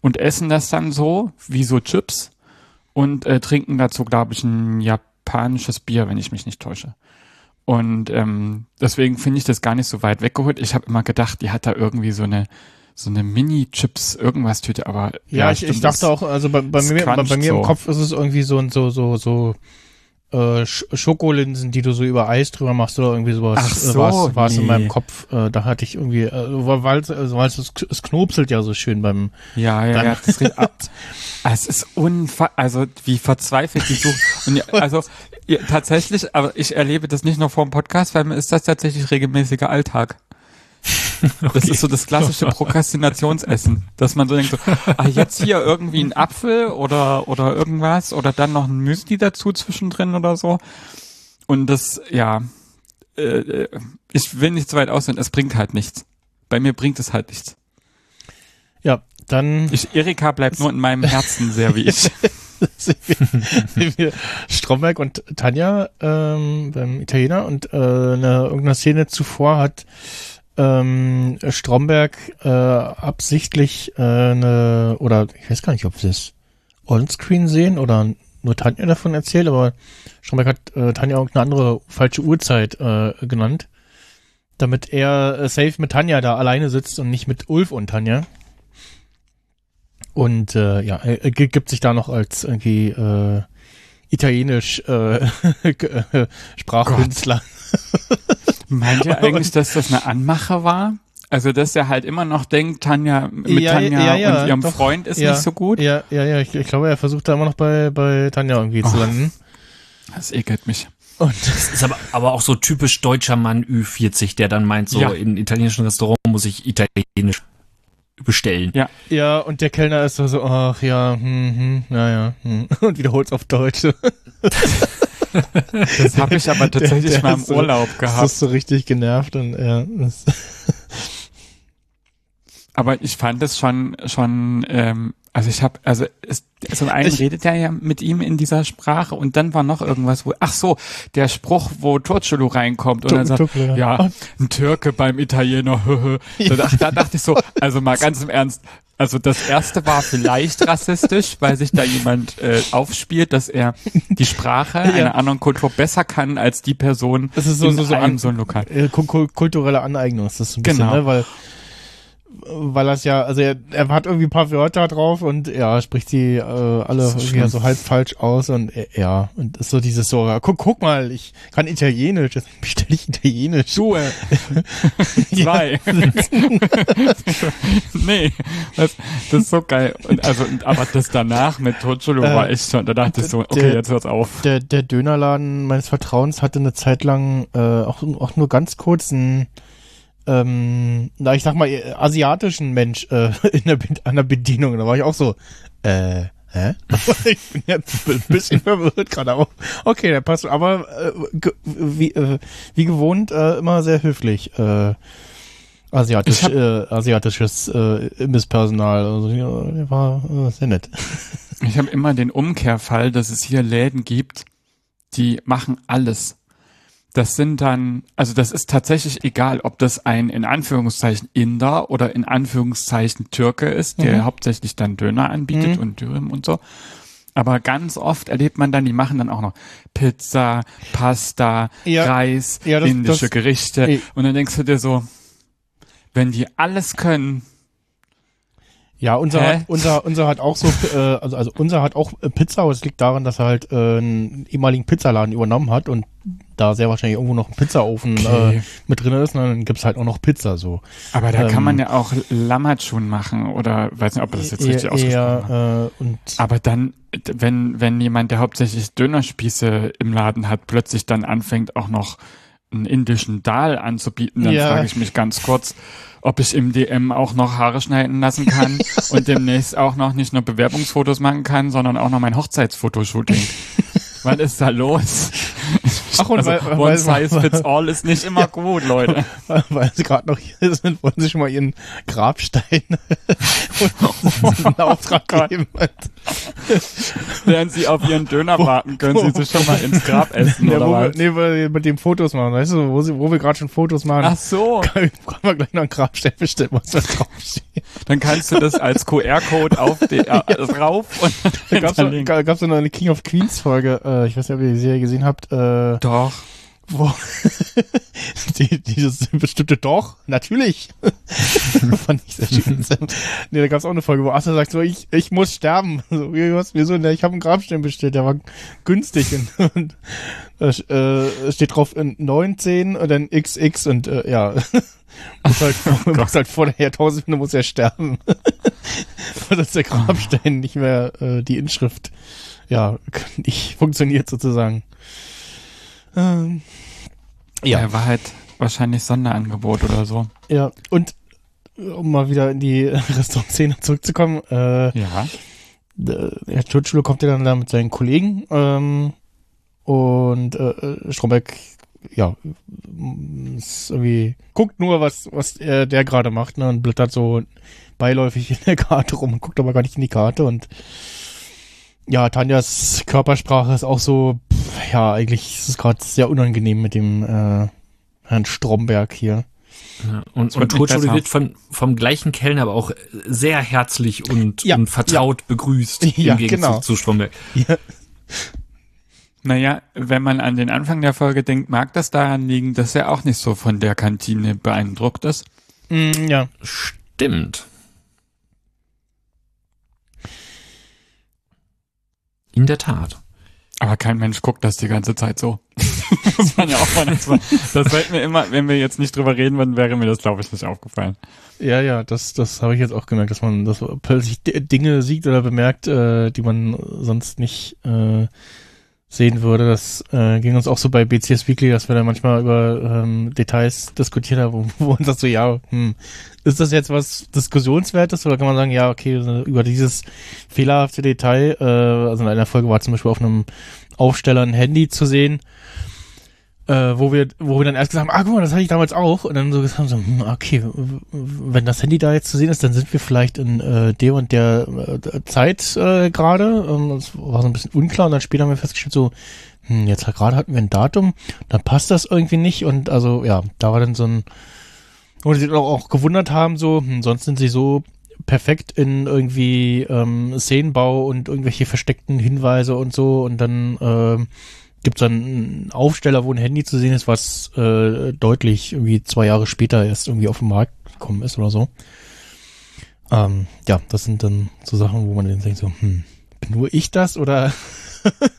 und essen das dann so, wie so Chips und äh, trinken dazu, glaube ich, ein japanisches Bier, wenn ich mich nicht täusche. Und ähm, deswegen finde ich das gar nicht so weit weggeholt. Ich habe immer gedacht, die hat da irgendwie so eine so eine Mini-Chips irgendwas Tüte, aber Ja, ich, stimmt, ich dachte auch, also bei, bei es mir, bei, bei mir im so. Kopf ist es irgendwie so und so, so, so, äh, Sch- Schokolinsen, die du so über Eis drüber machst oder irgendwie sowas. Ach äh, so, war's, war's in nee. meinem Kopf. Äh, da hatte ich irgendwie, äh, weil es, also, es, es knopselt ja so schön beim, Ja, ja, ja. Das riecht ab. *laughs* Es ist unfassbar, also wie verzweifelt die sucht. *laughs* Und ja, also ja, tatsächlich, aber ich erlebe das nicht nur vor dem Podcast, weil mir ist das tatsächlich regelmäßiger Alltag. *laughs* Das ist so das klassische Prokrastinationsessen, dass man so denkt, so, ah, jetzt hier irgendwie ein Apfel oder oder irgendwas oder dann noch ein Müsli dazu zwischendrin oder so. Und das, ja, äh, äh, ich will nicht zu weit aussehen, es bringt halt nichts. Bei mir bringt es halt nichts. ja, dann Ich, Erika bleibt nur in meinem Herzen sehr wie ich. *laughs* *laughs* wir, Stromberg und Tanja ähm, beim Italiener und äh, eine, irgendeine Szene zuvor hat ähm, Stromberg äh, absichtlich äh, eine, oder ich weiß gar nicht, ob wir es onscreen sehen oder nur Tanja davon erzählt, aber Stromberg hat äh, Tanja irgendeine andere falsche Uhrzeit äh, genannt, damit er äh, safe mit Tanja da alleine sitzt und nicht mit Ulf und Tanja. Und äh, ja, er gi- gibt sich da noch als irgendwie äh, italienisch äh, *laughs* äh, Sprachkünstler. Meint ihr *laughs* eigentlich, dass das eine Anmache war? Also, dass er halt immer noch denkt, Tanja, mit Ja, Tanja ja, ja, und ihrem doch. Freund ist ja, nicht so gut? Ja, ja, ja. Ich, ich glaube, er versucht da immer noch bei, bei Tanja irgendwie zu Oh. landen. Das ekelt mich. Und Das ist aber, aber auch so typisch deutscher Mann Ü40, der dann meint, so Ja. in italienischen Restaurant muss ich italienisch bestellen. Ja. ja, und der Kellner ist so, so ach ja, hm, hm, naja, hm. *laughs* und wiederholt's auf Deutsch. Das habe ich aber tatsächlich *laughs* Der- der mal im so- Urlaub Das gehabt. ist so richtig genervt und ja, das, *laughs* Aber ich fand es schon, schon, ähm, also ich habe, also es, zum einen Ich- redet er ja mit ihm in dieser Sprache und dann war noch irgendwas, wo, ach so, der Spruch, wo Torcello reinkommt und dann sagt, Tuckle, ja. ja, ein Türke beim Italiener. *laughs* Da, dach- da dachte ich so, also mal ganz im Ernst, also das erste war vielleicht rassistisch, weil sich da jemand äh, aufspielt, dass er die Sprache *laughs* einer anderen Kultur besser kann als die Person Das ist so- in so- so einem so ein Lokal. äh, kul- kul- kulturelle Aneignung ist das ein bisschen, Genau. ne? Weil weil das ja, also er, er hat irgendwie ein paar Wörter drauf und ja, spricht die äh, alle irgendwie so halb falsch aus und äh, ja, und ist so dieses so, ja, guck, guck mal, ich kann Italienisch, jetzt *laughs* bestelle ich Italienisch. Du, äh, *laughs* zwei. *laughs* nee, das, das ist so geil. Und also, aber das danach mit Totschulu Äh, war echt schon, da dachte ich so, okay, der- jetzt hört's auf. Der, der Dönerladen meines Vertrauens hatte eine Zeit lang äh, auch, auch nur ganz kurz einen, ähm, na ich sag mal, äh, asiatischen Mensch äh, *laughs* in der, an der Bedienung. Da war ich auch so, äh, hä? *laughs* ich bin jetzt ein bisschen *laughs* verwirrt gerade, aber okay, der passt. Aber äh, wie, äh, wie gewohnt äh, immer sehr höflich. Äh, asiatisch, hab- äh, asiatisches äh, Imbisspersonal. Also, ja, der war äh, sehr nett. Ich habe immer den Umkehrfall, dass es hier Läden gibt, die machen alles. Das sind dann, also das ist tatsächlich egal, ob das ein in Anführungszeichen Inder oder in Anführungszeichen Türke ist, der Mhm. hauptsächlich dann Döner anbietet Mhm. und Dürüm und so. Aber ganz oft erlebt man dann, die machen dann auch noch Pizza, Pasta, Ja. Reis, Ja, das- indische das- Gerichte. Eh. Und dann denkst du dir so, wenn die alles können, Ja, unser Hä? hat, unser, unser hat auch so, äh, also, also unser hat auch äh, Pizza, aber es liegt daran, dass er halt äh, einen ehemaligen Pizzaladen übernommen hat und da sehr wahrscheinlich irgendwo noch ein Pizzaofen Okay. äh, mit drin ist, und dann gibt's halt auch noch Pizza so. aber da Ähm, kann man ja auch Lammatschun machen oder weiß nicht, ob das jetzt richtig ausgesprochen eher, äh, und Aber dann, wenn, wenn jemand, der hauptsächlich Dönerspieße im Laden hat, plötzlich dann anfängt auch noch einen indischen Dahl anzubieten, dann Ja. frage ich mich ganz kurz, ob ich im DM auch noch Haare schneiden lassen kann *laughs* und demnächst auch noch nicht nur Bewerbungsfotos machen kann, sondern auch noch mein Hochzeitsfotoshooting. *laughs* Was ist da los? Ach, und also weil- one weil- size weil- fits all ist nicht immer gut, Leute. *laughs* Weil sie gerade noch hier sind, wollen sie schon mal ihren Grabstein *laughs* *laughs* einen Auftrag geben. *laughs* Während sie auf ihren Döner warten, können sie sich schon mal ins Grab essen, *laughs* Ja, oder wo wir, was? nee, wir mit dem Fotos machen, weißt du, wo, sie, wo wir gerade schon Fotos machen. Ach so, *laughs* Können wir gleich noch einen Grabstein bestimmen, was da draufsteht. dann kannst du das als QR-Code auf die, äh, drauf und Da gab's, noch, gab's noch eine King of Queens Folge, äh, ich weiß nicht, ob ihr die Serie gesehen habt, äh, Doch. Wo *laughs* die, dieses bestimmte Doch, natürlich. *laughs* Fand ich sehr schön. nee, da gab's auch eine Folge, wo Asa sagt so, ich, ich muss sterben. *laughs* So, wie, was, wieso? Ne, ich habe einen Grabstein bestellt, der war günstig und, und äh, steht drauf in 19 und dann XX und äh, ja. muss halt, muss halt vor der Jahrtausendwende muss er sterben. und dass der Grabstein nicht mehr äh, die Inschrift ja nicht funktioniert sozusagen. Ähm, ja. Er war halt wahrscheinlich Sonderangebot oder so. Ja, und äh, um mal wieder in die *laughs* Restaurantszene zurückzukommen, äh, Ja. der Herr Tutschlo kommt ja dann da mit seinen Kollegen ähm, und äh, äh, Stromberg, ja, ist irgendwie guckt nur, was was er, der gerade macht, ne, und blättert so beiläufig in der Karte rum und guckt aber gar nicht in die Karte und ja, Tanjas Körpersprache ist auch so, ja, eigentlich ist es gerade sehr unangenehm mit dem äh, Herrn Stromberg hier. Ja, und und besser. wird von, vom gleichen Kellner aber auch sehr herzlich und, Ja, und vertraut begrüßt *laughs* Ja, im Gegensatz genau. zu Stromberg. Ja, *laughs* Naja, wenn man an den Anfang der Folge denkt, mag das daran liegen, dass er auch nicht so von der Kantine beeindruckt ist. mm, ja. Stimmt. In der Tat. Aber kein Mensch guckt das die ganze Zeit so. *laughs* Muss man ja auch mal. Das fällt mir immer, wenn wir jetzt nicht drüber reden würden, wäre mir das, glaube ich, nicht aufgefallen. Ja, ja, das, das habe ich jetzt auch gemerkt, dass man dass man plötzlich Dinge sieht oder bemerkt, äh, die man sonst nicht äh, sehen würde. Das äh, ging uns auch so bei BCS Weekly, dass wir da manchmal über ähm, Details diskutiert haben, wo, *laughs* wo uns das so, ja, hm, ist das jetzt was Diskussionswertes oder kann man sagen, ja, okay, über dieses fehlerhafte Detail, äh, also in einer Folge war zum Beispiel auf einem Aufsteller ein Handy zu sehen, äh, wo wir, wo wir dann erst gesagt haben, ah, guck mal, das hatte ich damals auch. Und dann so gesagt haben, so, hm, okay, wenn das Handy da jetzt zu sehen ist, dann sind wir vielleicht in äh, der und der äh, Zeit äh, gerade. Ähm, das war so ein bisschen unklar und dann später haben wir festgestellt, so, hm, jetzt gerade hatten wir ein Datum, dann passt das irgendwie nicht. Und also, ja, da war dann so ein, wo sie auch, auch gewundert haben, so, hm, sonst sind sie so perfekt in irgendwie ähm, Szenenbau und irgendwelche versteckten Hinweise und so und dann ähm, gibt es dann einen Aufsteller, wo ein Handy zu sehen ist, was äh, deutlich irgendwie zwei Jahre später erst irgendwie auf den Markt gekommen ist oder so. Ähm, ja, das sind dann so Sachen, wo man dann denkt so, hm, bin nur ich das oder *laughs*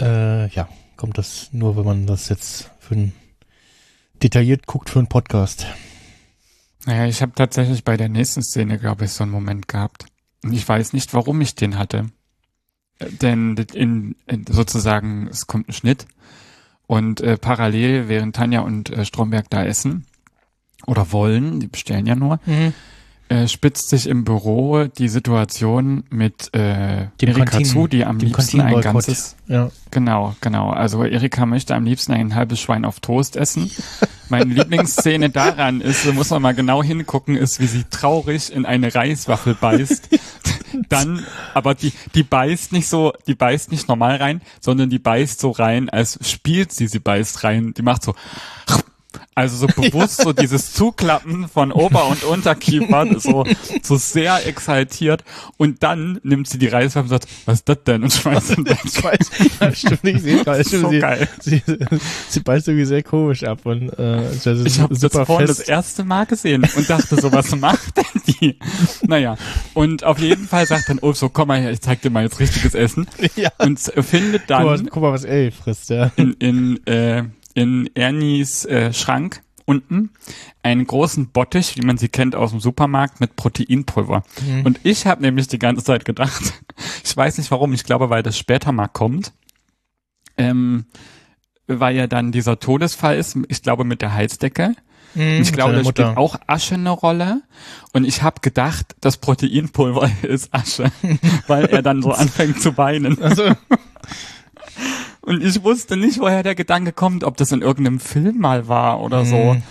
äh, ja, kommt das nur, wenn man das jetzt für ein detailliert guckt für einen Podcast. Naja, ich habe tatsächlich bei der nächsten Szene, glaube ich, so einen Moment gehabt. Und ich weiß nicht, warum ich den hatte. Denn in, in sozusagen, es kommt ein Schnitt und äh, parallel, während Tanja und äh, Stromberg da essen oder wollen, die bestellen ja nur, äh, spitzt sich im Büro die Situation mit äh, Dem Erika Kantinen- zu, die am liebsten ein ganzes Ja. Genau, genau. Also Erika möchte am liebsten ein halbes Schwein auf Toast essen. Meine *laughs* Lieblingsszene daran ist, da muss man mal genau hingucken, ist, wie sie traurig in eine Reiswaffel beißt. *laughs* Dann, aber die, die beißt nicht so, die beißt nicht normal rein, sondern die beißt so rein, als spielt sie, sie beißt rein. Die macht so, also so *laughs* bewusst so dieses Zuklappen von Ober- und Unterkiefer, *laughs* so, so sehr exaltiert. Und dann nimmt sie die Reiswaffel und sagt, was ist das denn? Und schmeißt ihn weg. Ich weiß, ja, stimmt, ich sehe gerade. *laughs* stimmt, So sie, geil. Sie, sie beißt irgendwie sehr komisch ab und äh, das Ich habe das vorhin das erste Mal gesehen und dachte so, was macht denn die? Naja, und auf jeden Fall sagt dann, oh, so komm mal her, ich zeig dir mal jetzt richtiges Essen. Ja. Und findet Guck mal, dann guck mal, was Ellie frisst, ja. in, in, äh, in Ernies äh, Schrank unten einen großen Bottich, wie man sie kennt aus dem Supermarkt, mit Proteinpulver. Und ich habe nämlich die ganze Zeit gedacht, *laughs* ich weiß nicht warum, ich glaube, weil das später mal kommt, ähm, weil ja dann dieser Todesfall ist, ich glaube mit der Heizdecke. Und ich glaube, da spielt auch Asche eine Rolle. Und ich habe gedacht, das Proteinpulver *laughs* ist Asche, *laughs* weil er dann so anfängt zu weinen. Also, Und ich wusste nicht, woher der Gedanke kommt, ob das in irgendeinem Film mal war oder so. Mhm.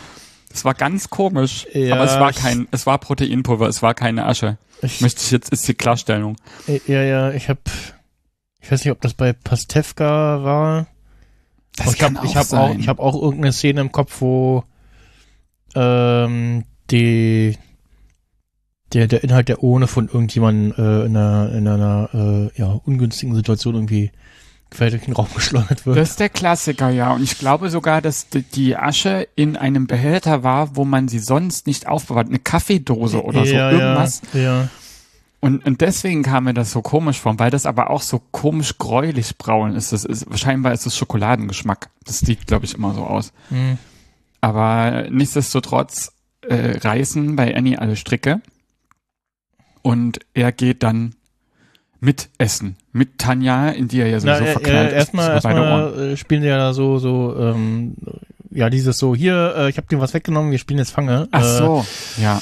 Es war ganz komisch. Ja, aber es war kein, es war Proteinpulver, es war keine Asche. Ich, Möchte ich jetzt, ist die Klarstellung. Ja, ja, ich habe, ich weiß nicht, ob das bei Pastewka war. Aber ich habe ich hab auch, ich habe auch irgendeine Szene im Kopf, wo ähm, die der der Inhalt der Ohne von irgendjemandem äh, in einer in einer äh, ja ungünstigen Situation irgendwie quer durch den Raum geschleudert wird. Das ist der Klassiker, ja. Und ich glaube sogar, dass die- Asche in einem Behälter war, wo man sie sonst nicht aufbewahrt. Eine Kaffeedose oder so, ja, irgendwas. Ja, ja. Und, und deswegen kam mir das so komisch vor, weil das aber auch so komisch gräulich braun ist. Das ist scheinbar ist es Schokoladengeschmack. Das sieht, glaube ich, immer so aus. Hm. Aber nichtsdestotrotz äh, reißen bei Annie alle Stricke. Und er geht dann mit essen. Mit Tanja, in die er ja Na, sowieso äh, verknallt äh, erstmal ist. erstmal äh, spielen sie ja da so so ähm, ja dieses so hier äh, ich habe dir was weggenommen, wir spielen jetzt Fange. Ach Äh, so, ja.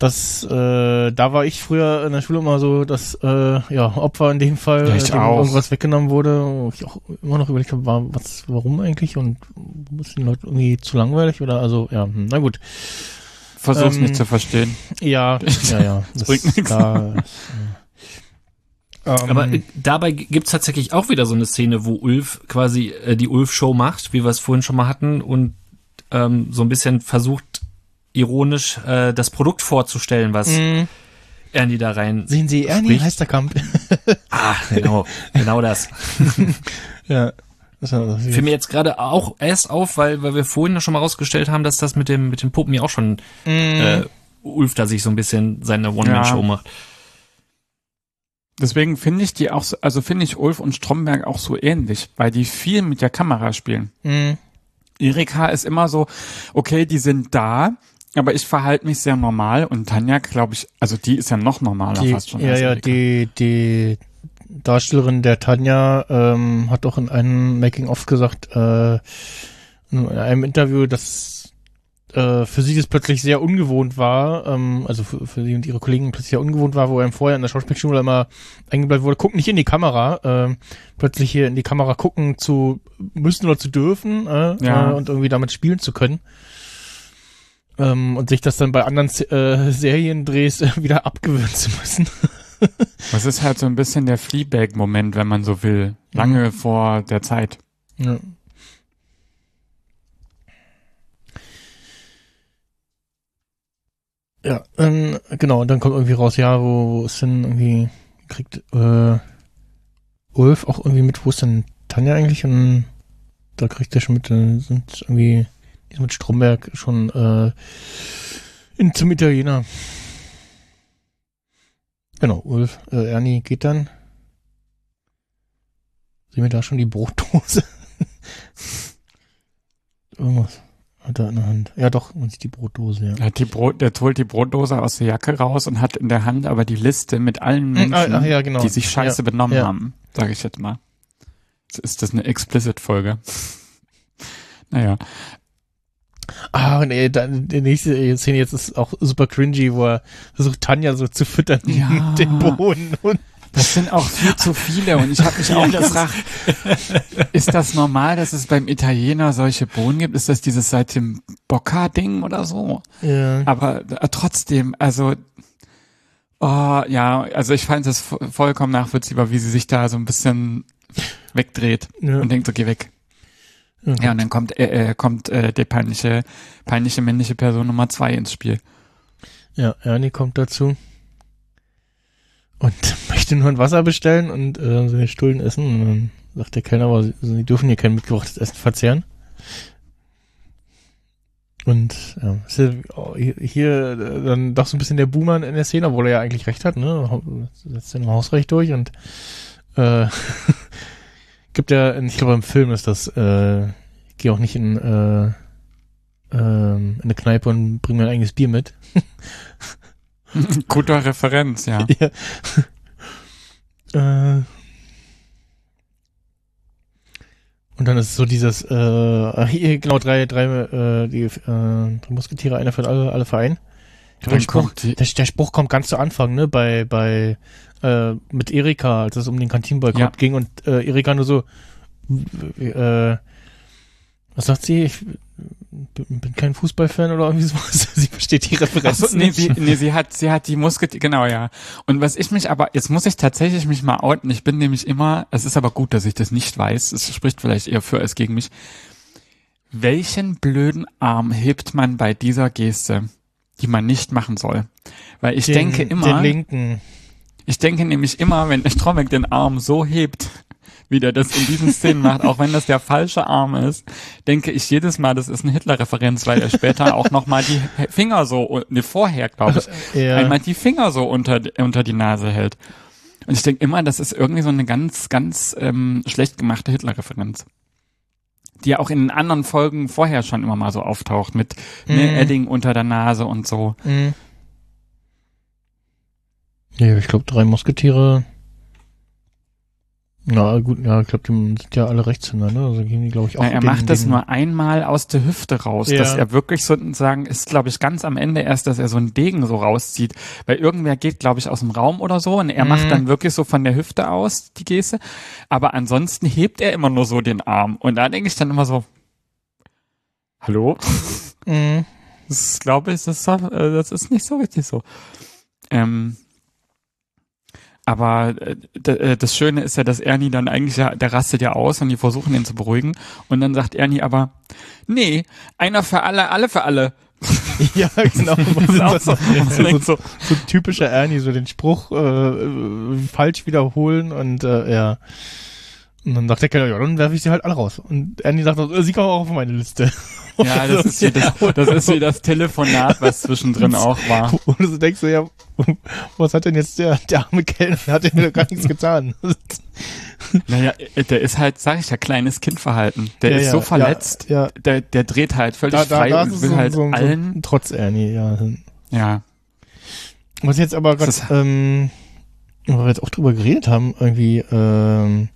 Das, äh, da war ich früher in der Schule immer so, dass äh, ja Opfer in dem Fall, Ja, äh, ich auch. irgendwas weggenommen wurde, wo ich auch immer noch überlegt habe, war, was, warum eigentlich und muss den Leuten irgendwie zu langweilig oder also ja, hm, na gut, Versuch's ähm, nicht zu verstehen. ja, ja, ja, *laughs* das bringt nix. Da, äh, ähm, Aber äh, dabei gibt's tatsächlich auch wieder so eine Szene, wo Ulf quasi äh, die Ulf-Show macht, wie wir es vorhin schon mal hatten, und ähm, so ein bisschen versucht, ironisch äh, das Produkt vorzustellen, was mh, Ernie da rein. sehen Sie Ernie spricht. Heisterkamp? *laughs* Ah, genau, genau das. *laughs* ja. Das, das, Fiel mir jetzt gerade auch erst auf, weil, weil wir vorhin ja schon mal rausgestellt haben, dass das mit dem, mit den Puppen ja auch schon mh, äh, Ulf da sich so ein bisschen seine One-Man-Show Ja. macht. Deswegen finde ich die auch, so, also finde ich Ulf und Stromberg auch so ähnlich, weil die viel mit der Kamera spielen. mh, Erika ist immer so, okay, die sind da, aber ich verhalte mich sehr normal und Tanja, glaube ich, also die ist ja noch normaler die, fast schon. ja, ja, die, die Darstellerin der Tanja ähm, hat auch in einem Making-of gesagt, äh, in einem Interview, dass äh, für sie das plötzlich sehr ungewohnt war, ähm, also für, für sie und ihre Kollegen plötzlich sehr ungewohnt war, wo einem vorher in der Schauspielschule immer eingeblendet wurde, guck nicht in die Kamera, ähm, plötzlich hier in die Kamera gucken zu müssen oder zu dürfen äh, Ja. äh, und irgendwie damit spielen zu können. Ähm, und sich das dann bei anderen äh, Seriendrehs äh, *laughs* wieder abgewöhnen zu müssen. *laughs* Das ist halt so ein bisschen der Fleabag-Moment, wenn man so will. Lange vor der Zeit. Ja. Ja, ähm, genau, und dann kommt irgendwie raus, ja, wo, wo ist denn irgendwie, kriegt äh, Ulf auch irgendwie mit, wo ist denn Tanja eigentlich? Und da kriegt er schon mit, äh, sind irgendwie, sind mit Stromberg schon äh, in, zum Italiener. Genau, Ulf, äh, Ernie geht dann. Sehen wir da schon die Brotdose? *laughs* Irgendwas hat er in der Hand. Ja, doch, sieht die Brotdose, ja. Er, hat die Brot, der holt die Brotdose aus der Jacke raus und hat in der Hand aber die Liste mit allen Hm, Menschen, ah, ach ja, genau. die sich scheiße Ja, benommen ja. haben, sage ich jetzt mal. Ist das eine Explicit-Folge? *laughs* naja. Ah, nee, dann die nächste Szene jetzt ist auch super cringy, wo er versucht, Tanja so zu füttern Ja. *laughs* den Bohnen und Das sind auch viel zu viele und ich habe mich *laughs* auch gefragt, *laughs* ist das normal, dass es beim Italiener solche Bohnen gibt? Ist das dieses seit dem Bocca-Ding oder so? ja. Aber äh, trotzdem, also oh, ja, also ich fand es vo- vollkommen nachvollziehbar, wie sie sich da so ein bisschen wegdreht Ja. und denkt, so geh weg. Ja, und dann kommt äh, äh, kommt äh, die peinliche peinliche männliche Person Nummer zwei ins Spiel. Ja, Ernie kommt dazu und *laughs* möchte nur ein Wasser bestellen und äh, seine Stullen essen. Und dann sagt der Kellner, aber sie, sie dürfen hier kein mitgebrachtes Essen verzehren. Und ja, ist ja oh, hier, äh, dann doch so ein bisschen der Boomer in der Szene, obwohl er ja eigentlich recht hat, ne? Setzt im Hausrecht durch und äh, *laughs* gibt ja, ich glaube im Film ist das, äh, ich gehe auch nicht in, äh, ähm, in eine Kneipe und bringe mein eigenes Bier mit. *laughs* *laughs* Guter Referenz, ja. ja. Äh. Und dann ist so dieses, äh, genau, drei, drei, äh, die, äh, drei Musketiere, einer für alle, alle Verein. Der, Spruch, der, der Spruch kommt ganz zu Anfang, ne, bei, bei, äh, mit Erika, als es um den Kantinenboykott Ja. ging und äh, Erika nur so, äh, was sagt sie? Ich bin kein Fußballfan oder irgendwie sowas. *laughs* Sie versteht die Referenz so, nee, nicht. sie, nee, sie hat, sie hat die Musketiere, genau, ja. Und was ich mich aber, jetzt muss ich tatsächlich mich mal outen. Ich bin nämlich immer, es ist aber gut, dass ich das nicht weiß. Es spricht vielleicht eher für als gegen mich. Welchen blöden Arm hebt man bei dieser Geste, die man nicht machen soll? Weil ich Den- denke Den immer, linken. Ich denke nämlich immer, wenn Stromberg den Arm so hebt, wie der das in diesen Szenen macht, auch wenn das der falsche Arm ist, denke ich jedes Mal, das ist eine Hitler-Referenz, weil er später auch nochmal die Finger so, ne, vorher, glaube ich, *laughs* Ja. einmal die Finger so unter, unter die Nase hält. Und ich denke immer, das ist irgendwie so eine ganz, ganz ähm, schlecht gemachte Hitler-Referenz. Die ja auch in anderen Folgen vorher schon immer mal so auftaucht, mit ne, Mhm. Edding unter der Nase und so. Mhm. Ja, ich glaube, drei Musketiere. Na gut, ja, ich glaube, die sind ja alle Rechtshänder, ne? Also gehen die, glaube ich, auch Na, er den- macht das den- nur einmal aus der Hüfte raus, Ja. dass er wirklich sozusagen ist, glaube ich, ganz am Ende erst, dass er so einen Degen so rauszieht, weil irgendwer geht, glaube ich, aus dem Raum oder so und er Mhm. macht dann wirklich so von der Hüfte aus die Geste, aber ansonsten hebt er immer nur so den Arm und da denke ich dann immer so, hallo? Mhm. Das glaube ich, das äh, das ist nicht so richtig so. Ähm, aber äh, äh, das Schöne ist ja, dass Ernie dann eigentlich, ja, der rastet ja aus und die versuchen ihn zu beruhigen. Und dann sagt Ernie aber, nee, einer für alle, alle für alle. *laughs* Ja, genau. *laughs* Das so, so, so, so, typischer Ernie, so den Spruch äh, falsch wiederholen und äh, ja. Und dann sagt der Kellner, ja, dann werfe ich sie halt alle raus. Und Ernie sagt, äh, sie kommen auch auf meine Liste. Ja, das *laughs* ist, wie das, das ist wie das Telefonat, was zwischendrin *laughs* auch war. Und du denkst so, ja, was hat denn jetzt der, der arme Kellner? Hat ja gar nichts getan. *laughs* Naja, äh, der ist halt, sag ich ja, kleines Kindverhalten. Der Ja, ist ja, so verletzt, Ja, ja. Der, der dreht halt völlig Da, da, frei da und will so, halt so, so allen, trotz Ernie, ja. ja. Was jetzt aber gerade, ähm, wo wir jetzt auch drüber geredet haben, irgendwie, ähm,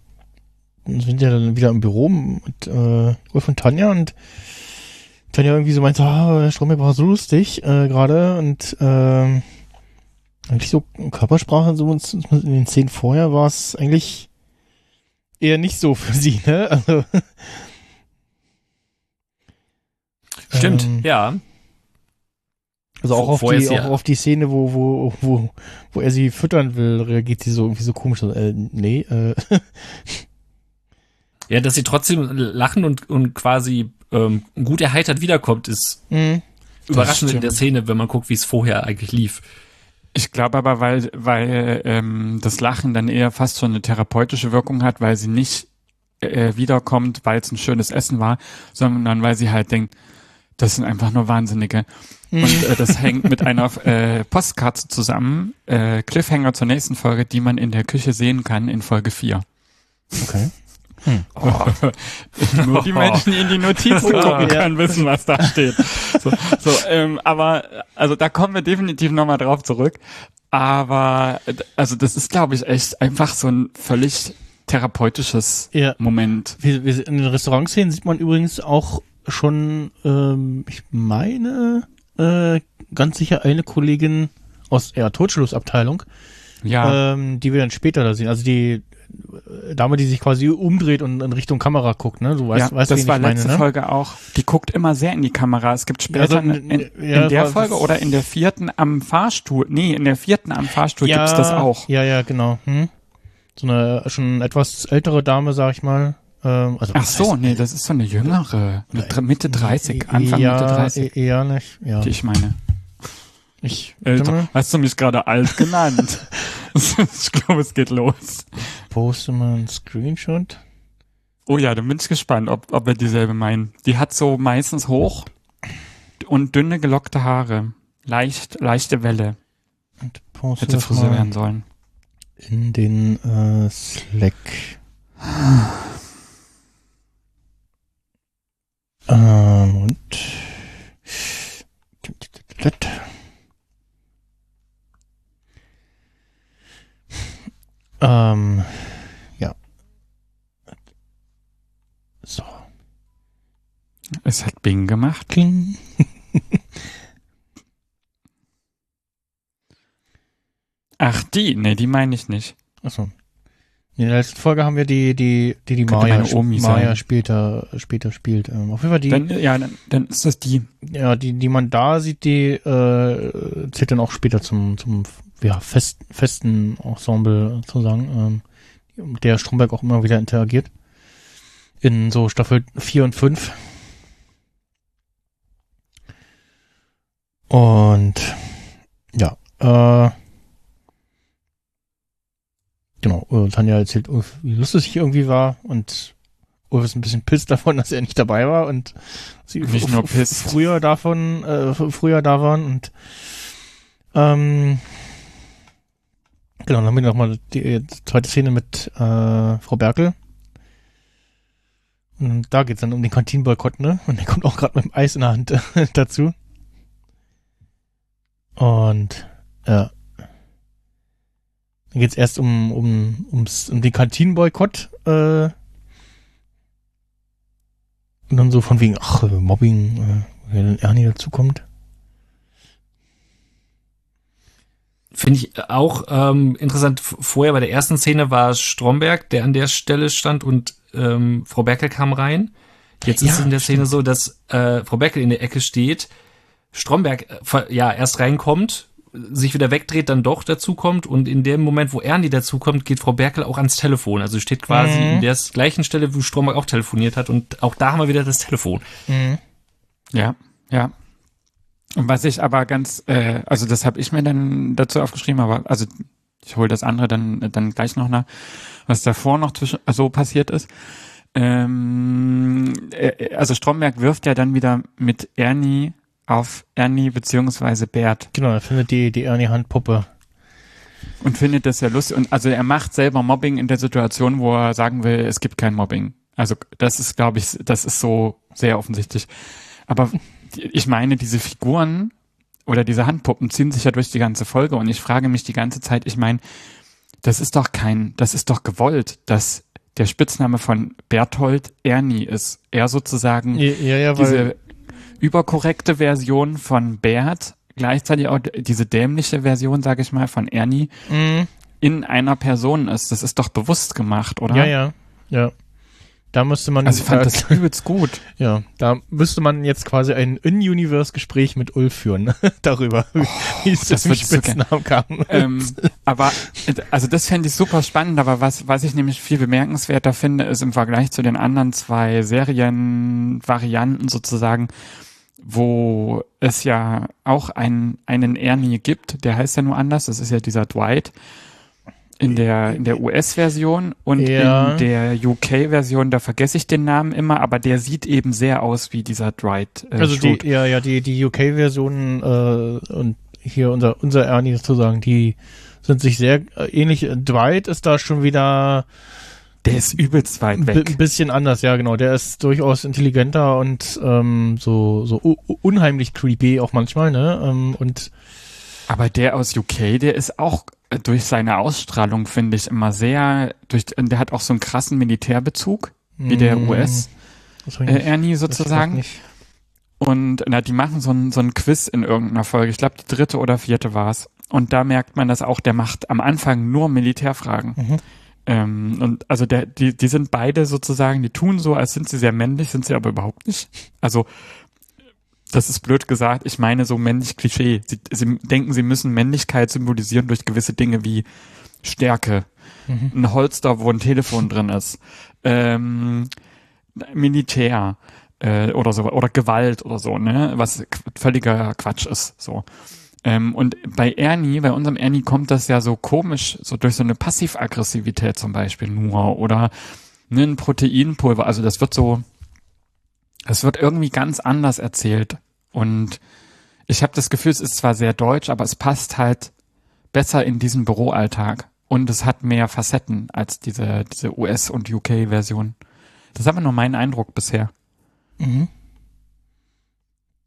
sind ja dann wieder im Büro mit äh, Ulf und Tanja und Tanja irgendwie so meinte, ah, der Stromberg war so lustig äh, gerade und ähm, eigentlich so Körpersprache so in den Szenen vorher war es eigentlich eher nicht so für sie, ne? *laughs* Also Stimmt, Ähm, ja. Also auch Vor- auf, die, ja- auch auf die Szene, wo, wo, wo, wo er sie füttern will, reagiert sie so irgendwie so komisch. Äh, nee, äh, *laughs* Ja, dass sie trotzdem lachen und, und quasi ähm, gut erheitert wiederkommt, ist mh. überraschend in der Szene, wenn man guckt, wie es vorher eigentlich lief. Ich glaube aber, weil, weil ähm, das Lachen dann eher fast schon eine therapeutische Wirkung hat, weil sie nicht äh, wiederkommt, weil es ein schönes Essen war, sondern weil sie halt denkt, das sind einfach nur Wahnsinnige. Und äh, das hängt mit einer äh, Postkarte zusammen, äh, Cliffhanger zur nächsten Folge, die man in der Küche sehen kann in Folge 4. okay. Nur die Menschen, die in die Notizen gucken können, wissen, was da steht. So, so ähm, aber also da kommen wir definitiv nochmal drauf zurück. Aber also das ist, glaube ich, echt einfach so ein völlig therapeutisches Ja. Moment. Wir, wir, in den Restaurantszenen sieht man übrigens auch schon, ähm, ich meine, äh, ganz sicher eine Kollegin aus der Totschlussabteilung, Ja, ähm, die wir dann später da sehen. Also die Dame, die sich quasi umdreht und in Richtung Kamera guckt, ne? Du weißt, ja weißt das war ich meine, letzte ne? Folge auch. Die guckt immer sehr in die Kamera. Es gibt später Also, in, in, ja, in der Folge oder in der vierten am Fahrstuhl. Nee, in der vierten am Fahrstuhl ja, gibt's das auch. Ja, ja, genau. Hm? So eine schon etwas ältere Dame, sag ich mal. Ähm, also, Ach so, heißt- nee, das ist so eine jüngere, eine Mitte 30, Anfang ja, Mitte 30, e- Eher nicht, ja. die ich meine. Ich, Älter. Stimme, Hast du mich gerade alt genannt? *laughs* ich glaube, es geht los. poste mal einen Screenshot. Oh ja, dann bin ich gespannt, ob, ob wir dieselbe meinen. Die hat so meistens hoch und dünne gelockte Haare. Leicht, leichte Welle. Und poste Hätte Friseur werden sollen. in den äh, Slack. Ähm, und ähm, ja. So. Es hat Bing gemacht. Kling. Ach, die? Nee, die meine ich nicht. Achso. In der letzten Folge haben wir die, die, die, die Maya, Omi Maya später, später spielt. Ähm, auf jeden Fall die, Dann, ja, dann, dann ist das die. ja, die, die man da sieht, die äh, zählt dann auch später zum, zum ja, fest, festen Ensemble sozusagen, ähm, mit der Stromberg auch immer wieder interagiert. In so Staffel 4 und 5. Und ja, äh, genau, Tanja erzählt Ulf, wie lustig ich irgendwie war und Ulf ist ein bisschen pisst davon, *laughs* dass er nicht dabei war und sie Nicht nur pisst. früher davon, äh, früher da waren und ähm, genau, dann haben wir nochmal die äh, zweite Szene mit äh, Frau Berkel. Und da geht's dann um den Kantinenboykott, ne? Und der kommt auch gerade mit dem Eis in der Hand *laughs* dazu. Und ja. Dann geht's erst um, um, ums, um den Kantinenboykott, äh, und dann so von wegen, ach, äh, Mobbing, äh, wenn Ernie dazukommt. Finde ich auch ähm, interessant. Vorher bei der ersten Szene war es Stromberg, der an der Stelle stand und ähm, Frau Berkel kam rein. Jetzt ist Ja, es in der stimmt. Szene so, dass äh, Frau Berkel in der Ecke steht, Stromberg äh, ja erst reinkommt, sich wieder wegdreht, dann doch dazukommt und in dem Moment, wo Ernie dazukommt, geht Frau Berkel auch ans Telefon. Also steht quasi Mhm. in der gleichen Stelle, wo Stromberg auch telefoniert hat und auch da haben wir wieder das Telefon. Mhm. Ja, ja. Und was ich aber ganz, äh, also das habe ich mir dann dazu aufgeschrieben, aber also ich hole das andere dann dann gleich noch nach, was davor noch zwischen so passiert ist. Ähm, äh, also Stromberg wirft ja dann wieder mit Ernie auf Ernie beziehungsweise Bert Genau, er findet die, die Ernie-Handpuppe. und findet das ja lustig. Und also er macht selber Mobbing in der Situation, wo er sagen will, es gibt kein Mobbing. Also das ist, glaube ich, das ist so sehr offensichtlich. Aber ich meine, diese Figuren oder diese Handpuppen ziehen sich ja durch die ganze Folge und ich frage mich die ganze Zeit, ich meine, das ist doch kein, das ist doch gewollt, dass der Spitzname von Berthold Ernie ist. Er sozusagen Ja, ja, diese überkorrekte Version von Bert, gleichzeitig auch diese dämliche Version, sage ich mal, von Ernie Mhm. in einer Person ist. Das ist doch bewusst gemacht, oder? Ja, ja, ja. Da müsste man, Also ich fand äh, das übelst gut. *laughs* ja, da müsste man jetzt quasi ein In-Universe-Gespräch mit Ulf führen, *laughs* darüber, wie es Oh, das würd ich so Spitznamen kam. ähm, *laughs* aber also das fände ich super spannend, aber was, was ich nämlich viel bemerkenswerter finde, ist im Vergleich zu den anderen zwei Serienvarianten sozusagen, wo es ja auch einen, einen Ernie gibt, der heißt ja nur anders, das ist ja dieser Dwight in der, in der US-Version und Ja. in der UK-Version, da vergesse ich den Namen immer, aber der sieht eben sehr aus wie dieser Dwight. Äh, Also Schrute. die, ja, ja, die, die UK-Version äh, und hier unser, unser Ernie sozusagen, die sind sich sehr äh, ähnlich. Dwight ist da schon wieder der ist übelst weit weg. ein bisschen anders, ja genau. Der ist durchaus intelligenter und ähm, so, so unheimlich creepy auch manchmal, ne? Ähm, und Aber der aus UK, der ist auch äh, durch seine Ausstrahlung, finde ich, immer sehr, durch, der hat auch so einen krassen Militärbezug, wie der Mm, US äh, Ernie sozusagen. Und na, die machen so ein, so ein Quiz in irgendeiner Folge. Ich glaube, die dritte oder vierte war's. Und da merkt man das auch, der macht am Anfang nur Militärfragen. Mhm. Ähm, und also der, die, die sind beide sozusagen, die tun so, als sind sie sehr männlich, sind sie aber überhaupt nicht. Also das ist blöd gesagt, ich meine so männlich Klischee. Sie, sie denken, sie müssen Männlichkeit symbolisieren durch gewisse Dinge wie Stärke, Mhm. ein Holster, wo ein Telefon drin ist, ähm, Militär äh, oder so oder Gewalt oder so, ne, was völliger Quatsch ist, so. Ähm, und bei Ernie, bei unserem Ernie kommt das ja so komisch, so durch so eine Passivaggressivität zum Beispiel nur oder ne, ein Proteinpulver. Also das wird so, es wird irgendwie ganz anders erzählt. Und ich habe das Gefühl, es ist zwar sehr deutsch, aber es passt halt besser in diesen Büroalltag. Und es hat mehr Facetten als diese, diese US- und UK-Version. Das ist aber nur mein Eindruck bisher. Mhm.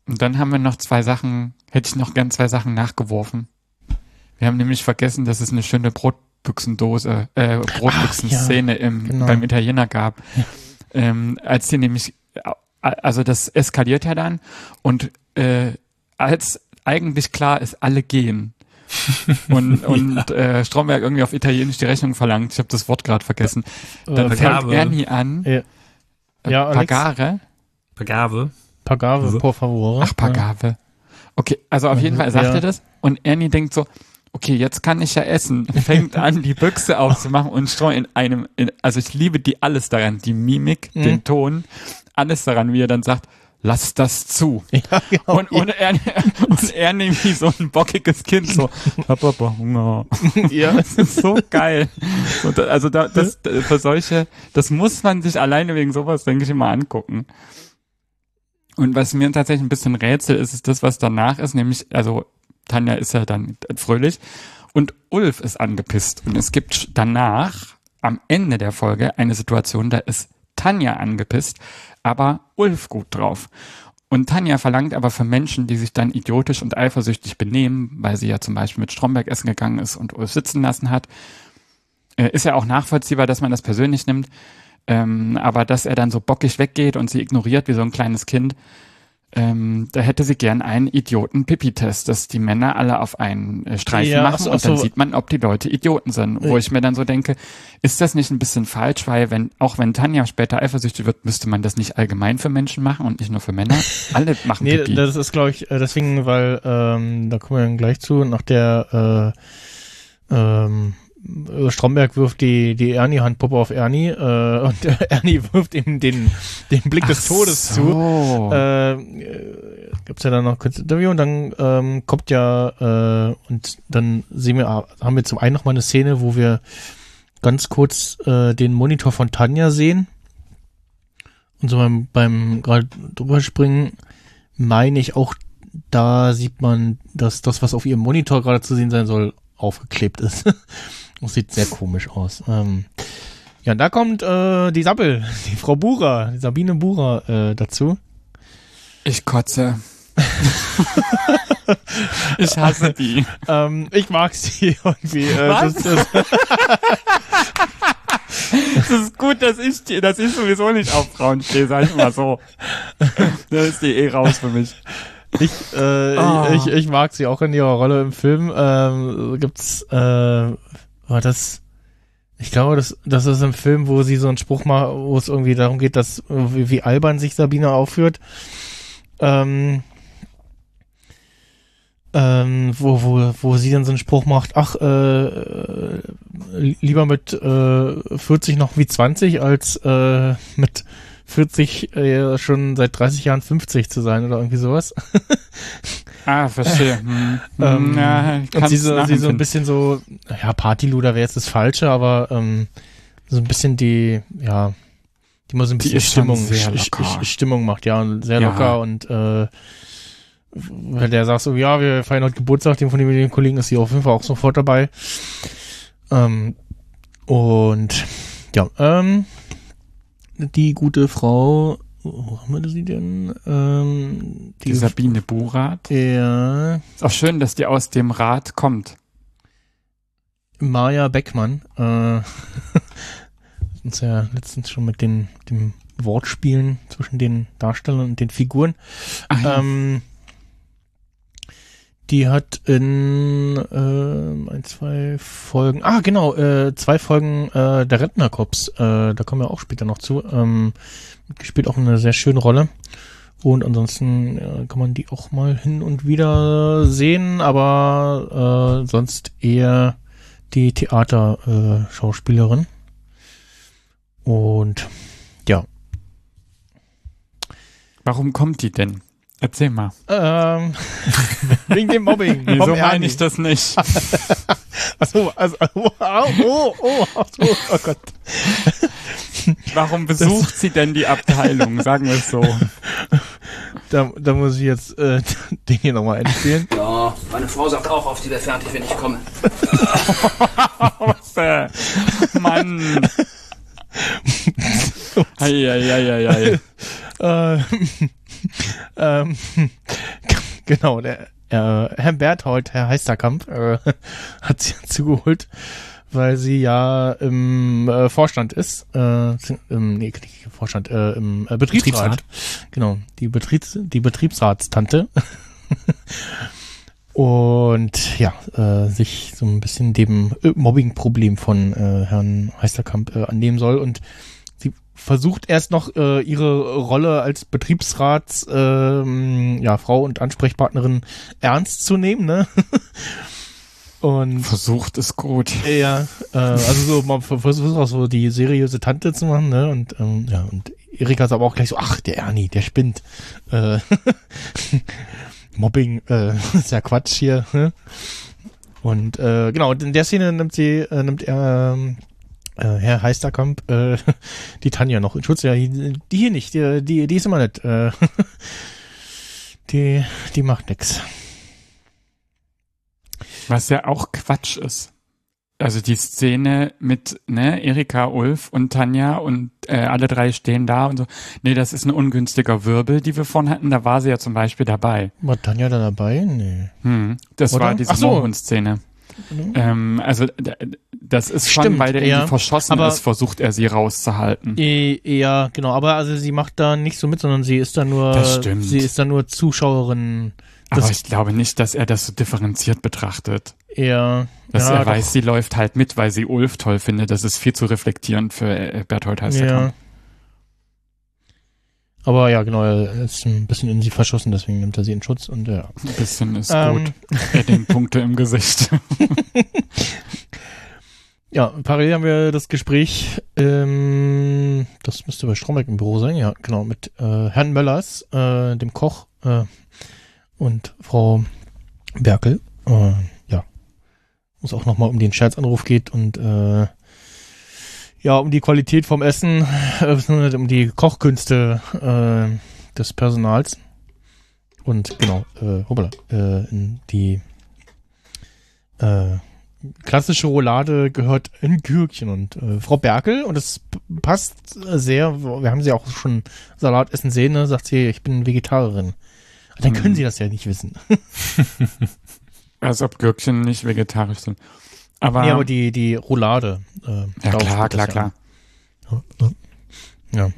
Und dann haben wir noch zwei Sachen, hätte ich noch gern zwei Sachen nachgeworfen. Wir haben nämlich vergessen, dass es eine schöne Brotbüchsendose, äh, Brotbüchsenszene im, genau. beim Italiener gab. Ähm, als die nämlich, äh, also das eskaliert ja dann und äh, als eigentlich klar ist, alle gehen, *laughs* und, und äh, Stromberg irgendwie auf Italienisch die Rechnung verlangt. Ich habe das Wort gerade vergessen. Dann Äh, fängt. Ernie an. Ja. Äh, Ja? Pagare? Pagave. Pagave, Also- por favor. Ach, Pagave. Okay, also auf jeden Fall sagt Ja. er das und Ernie denkt so, okay, jetzt kann ich ja essen. *laughs* Fängt an, die Büchse aufzumachen und Strom in einem, in, also ich liebe die alles daran, die Mimik, Mhm. den Ton, alles daran, wie er dann sagt, lass das zu. *laughs* Ja, genau. Und, und, Ernie, *laughs* und Ernie wie so ein bockiges Kind so, hab aber Hunger. ja. Das ist so geil. Da, also da, das, für solche, das muss man sich alleine wegen sowas, denke ich, immer angucken. Und was mir tatsächlich ein bisschen Rätsel ist, ist das, was danach ist, nämlich, also Tanja ist ja dann fröhlich und Ulf ist angepisst. Und es gibt danach, am Ende der Folge, eine Situation, da ist Tanja angepisst, aber Ulf gut drauf. Und Tanja verlangt aber für Menschen, die sich dann idiotisch und eifersüchtig benehmen, weil sie ja zum Beispiel mit Stromberg essen gegangen ist und Ulf sitzen lassen hat, äh, ist ja auch nachvollziehbar, dass man das persönlich nimmt, ähm, aber dass er dann so bockig weggeht und sie ignoriert wie so ein kleines Kind, ähm, da hätte sie gern einen Idioten-Pipi-Test, dass die Männer alle auf einen äh, Streifen Ja, ach machen so, und dann sieht man, ob die Leute Idioten sind. Wo Ja. ich mir dann so denke, ist das nicht ein bisschen falsch, weil wenn, auch wenn Tanja später eifersüchtig wird, müsste man das nicht allgemein für Menschen machen und nicht nur für Männer? *laughs* Alle machen Nee, Pipi. das ist, glaube ich, äh, deswegen, weil, ähm, da kommen wir dann gleich zu, nach der, äh, ähm, äh, Stromberg wirft die, die Ernie-Handpuppe auf Ernie, äh, und Ernie wirft ihm den, den Blick des Todes zu. so. Äh, äh, gibt's ja dann noch kurz Interview und dann ähm, kommt ja äh, und dann sehen wir, haben wir zum einen noch mal eine Szene, wo wir ganz kurz äh, den Monitor von Tanja sehen und so beim, beim gerade drüber springen meine ich auch, da sieht man, dass das, was auf ihrem Monitor gerade zu sehen sein soll, aufgeklebt ist. Sieht sehr komisch aus. Ähm, ja, und da kommt äh, die Sappel, *laughs* die Frau Bura, die Sabine Bura äh, dazu. ich kotze. *laughs* ich hasse die. Ähm, ich mag sie *laughs* irgendwie. Äh, Was? Das, das, Es ist gut, dass ich, die- dass ich sowieso nicht auf Frauen stehe, sag ich mal so. Da ist die eh raus für mich. ich, äh, Ah. ich, ich mag sie auch in ihrer Rolle im Film. Ähm, gibt's, äh, war das, ich glaube, das, das ist im Film, wo sie so einen Spruch macht, wo es irgendwie darum geht, dass, wie, wie albern sich Sabine aufführt. Ähm, ähm, wo, wo, wo sie dann so einen Spruch macht, ach, äh, äh, lieber mit äh, 40 noch wie 20, als äh, mit 40 äh, schon seit 30 Jahren 50 zu sein oder irgendwie sowas. *laughs* Ah, verstehe. *laughs* Hm. Ähm, ja, ich und sie so, sie so ein bisschen so, ja, Partyluder wäre jetzt das Falsche, aber ähm, so ein bisschen die, ja, die mal so ein bisschen Stimmung, Stimmung macht, ja, und sehr Ja. locker und äh, wenn der sagt so, ja, wir feiern heute Geburtstag, von dem mit den Kollegen ist sie auf jeden Fall auch sofort dabei. Ähm, und ja, ähm, die gute Frau, wo haben wir sie denn? Ähm, Die Sabine Burat. ja, Ist auch schön, dass die aus dem Rat kommt. Maja Beckmann, äh, *laughs* uns ja letztens schon mit den, dem Wortspielen zwischen den Darstellern und den Figuren. Ach ja. Ähm, die hat in ähm, ein, zwei Folgen, ah genau, äh, zwei Folgen äh, der Rentnerkorps, äh, da kommen wir auch später noch zu, ähm, gespielt auch eine sehr schöne Rolle. Und ansonsten äh, kann man die auch mal hin und wieder sehen, aber äh, sonst eher die Theaterschauspielerin. Äh, und ja, Warum kommt die denn? Erzähl mal. ähm, *laughs* wegen dem Mobbing. Wieso meine ich das nicht? *laughs* Achso, also, *laughs* oh, oh, oh, so, oh Gott. Warum besucht sie denn die Abteilung? Sagen wir es so. Da, da muss ich jetzt äh, den hier nochmal einspielen. Ja, meine Frau sagt auch auf, die wäre fertig, wenn ich komme. Was, äh, Mann. Eieieiei. äh, *laughs* ähm, *laughs* genau, der äh, Herr Berthold, Herr Heisterkamp, äh, *laughs* hat sie zugeholt, weil sie ja im äh, Vorstand ist, äh, im, nee, nicht im Vorstand, äh, im äh, Betriebsrat. Betriebsrat. Genau, die, Betriebs, die Betriebsratstante. und ja, äh, sich so ein bisschen dem äh, Mobbing-Problem von äh, Herrn Heisterkamp äh, annehmen soll und versucht erst noch äh, ihre Rolle als Betriebsrats ähm, ja, Frau und Ansprechpartnerin ernst zu nehmen, ne? *laughs* und Versucht ist gut. ja, äh, also so, man ver- versucht auch so die seriöse Tante zu machen, ne? Und ähm, ja, und Erika ist aber auch gleich so, ach, der Ernie, der spinnt. Äh, *laughs* Mobbing, äh, *laughs* ist ja Quatsch hier. Ne? Und äh, genau, in der Szene nimmt sie, äh, nimmt er, ähm, äh, Herr Heisterkamp, äh, *laughs* die Tanja noch in Schutz. Ja, die, die hier nicht, die, die, die ist immer nett. Äh, *laughs* die, die macht nix. Was ja auch Quatsch ist. Also die Szene mit ne, Erika, Ulf und Tanja und äh, alle drei stehen da und so. Nee, das ist ein ungünstiger Wirbel, die wir vorhin hatten. Da war sie ja zum Beispiel dabei. War Tanja da dabei? Nee. Hm, das Oder? war diese so. Mohrenszene. Ähm, also das ist schon, Stimmt, weil der ja. irgendwie verschossen Aber- ist, versucht er sie rauszuhalten. Eh, Ja, genau, aber also sie macht da nicht so mit, sondern sie ist da nur, sie ist da nur Zuschauerin. Aber Das ich glaube nicht, dass er das so differenziert betrachtet. eher, Dass ja, er doch, weiß, sie läuft halt mit, weil sie Ulf toll findet. Das ist viel zu reflektierend für äh, Berthold Heisterkamp. ja. Aber ja, genau, er ist ein bisschen in sie verschossen, deswegen nimmt er sie in Schutz und ja. Ein bisschen ist Ähm, gut. Edding-Punkte im Gesicht. *laughs* Ja, parallel haben wir das Gespräch, ähm, das müsste bei Stromberg im Büro sein, ja, genau, mit äh, Herrn Möllers, äh, dem Koch äh, und Frau Berkel. Äh, ja, wo es auch nochmal um den Scherzanruf geht und äh, ja, um die Qualität vom Essen, äh, um die Kochkünste äh, des Personals. Und genau, äh, hoppala, äh, in die äh, klassische Roulade gehört ein Gürkchen und äh, Frau Berkel und es passt sehr, wir haben sie auch schon Salat essen sehen, ne, sagt sie, ich bin Vegetarierin. Dann können Mhm. sie das ja nicht wissen. *laughs* Als ob Gürkchen nicht vegetarisch sind. Aber, nee, aber die, die Roulade. Äh, ja klar, klar, klar. Ja.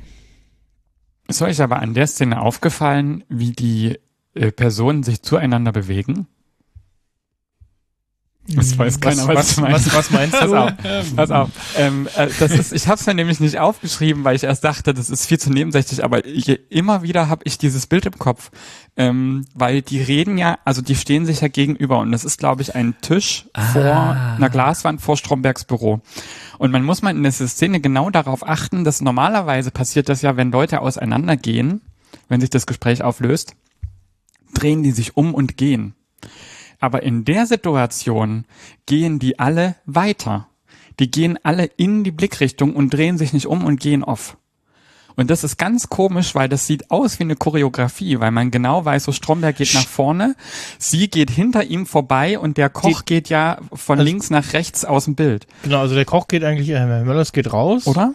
Ist euch aber an der Szene aufgefallen, wie die äh, Personen sich zueinander bewegen? Das weiß keiner, was, was, was, was meinst Pass du? auf, pass auf. Ähm, äh, das ist, ich habe es mir nämlich nicht aufgeschrieben, weil ich erst dachte, das ist viel zu nebensächlich, aber je, immer wieder habe ich dieses Bild im Kopf, ähm, weil die reden ja, also die stehen sich ja gegenüber und das ist, glaube ich, ein Tisch vor einer Glaswand vor Strombergs Büro. Und man muss mal in dieser Szene genau darauf achten, dass normalerweise passiert das ja, wenn Leute auseinandergehen, wenn sich das Gespräch auflöst, drehen die sich um und gehen. Aber in der Situation gehen die alle weiter. Die gehen alle in die Blickrichtung und drehen sich nicht um und gehen off. Und das ist ganz komisch, weil das sieht aus wie eine Choreografie, weil man genau weiß, so Stromberg geht nach vorne, sie geht hinter ihm vorbei und der Koch geht ja von Also- links nach rechts aus dem Bild, Genau, also der Koch geht eigentlich, äh, Herr Möllers geht raus. oder?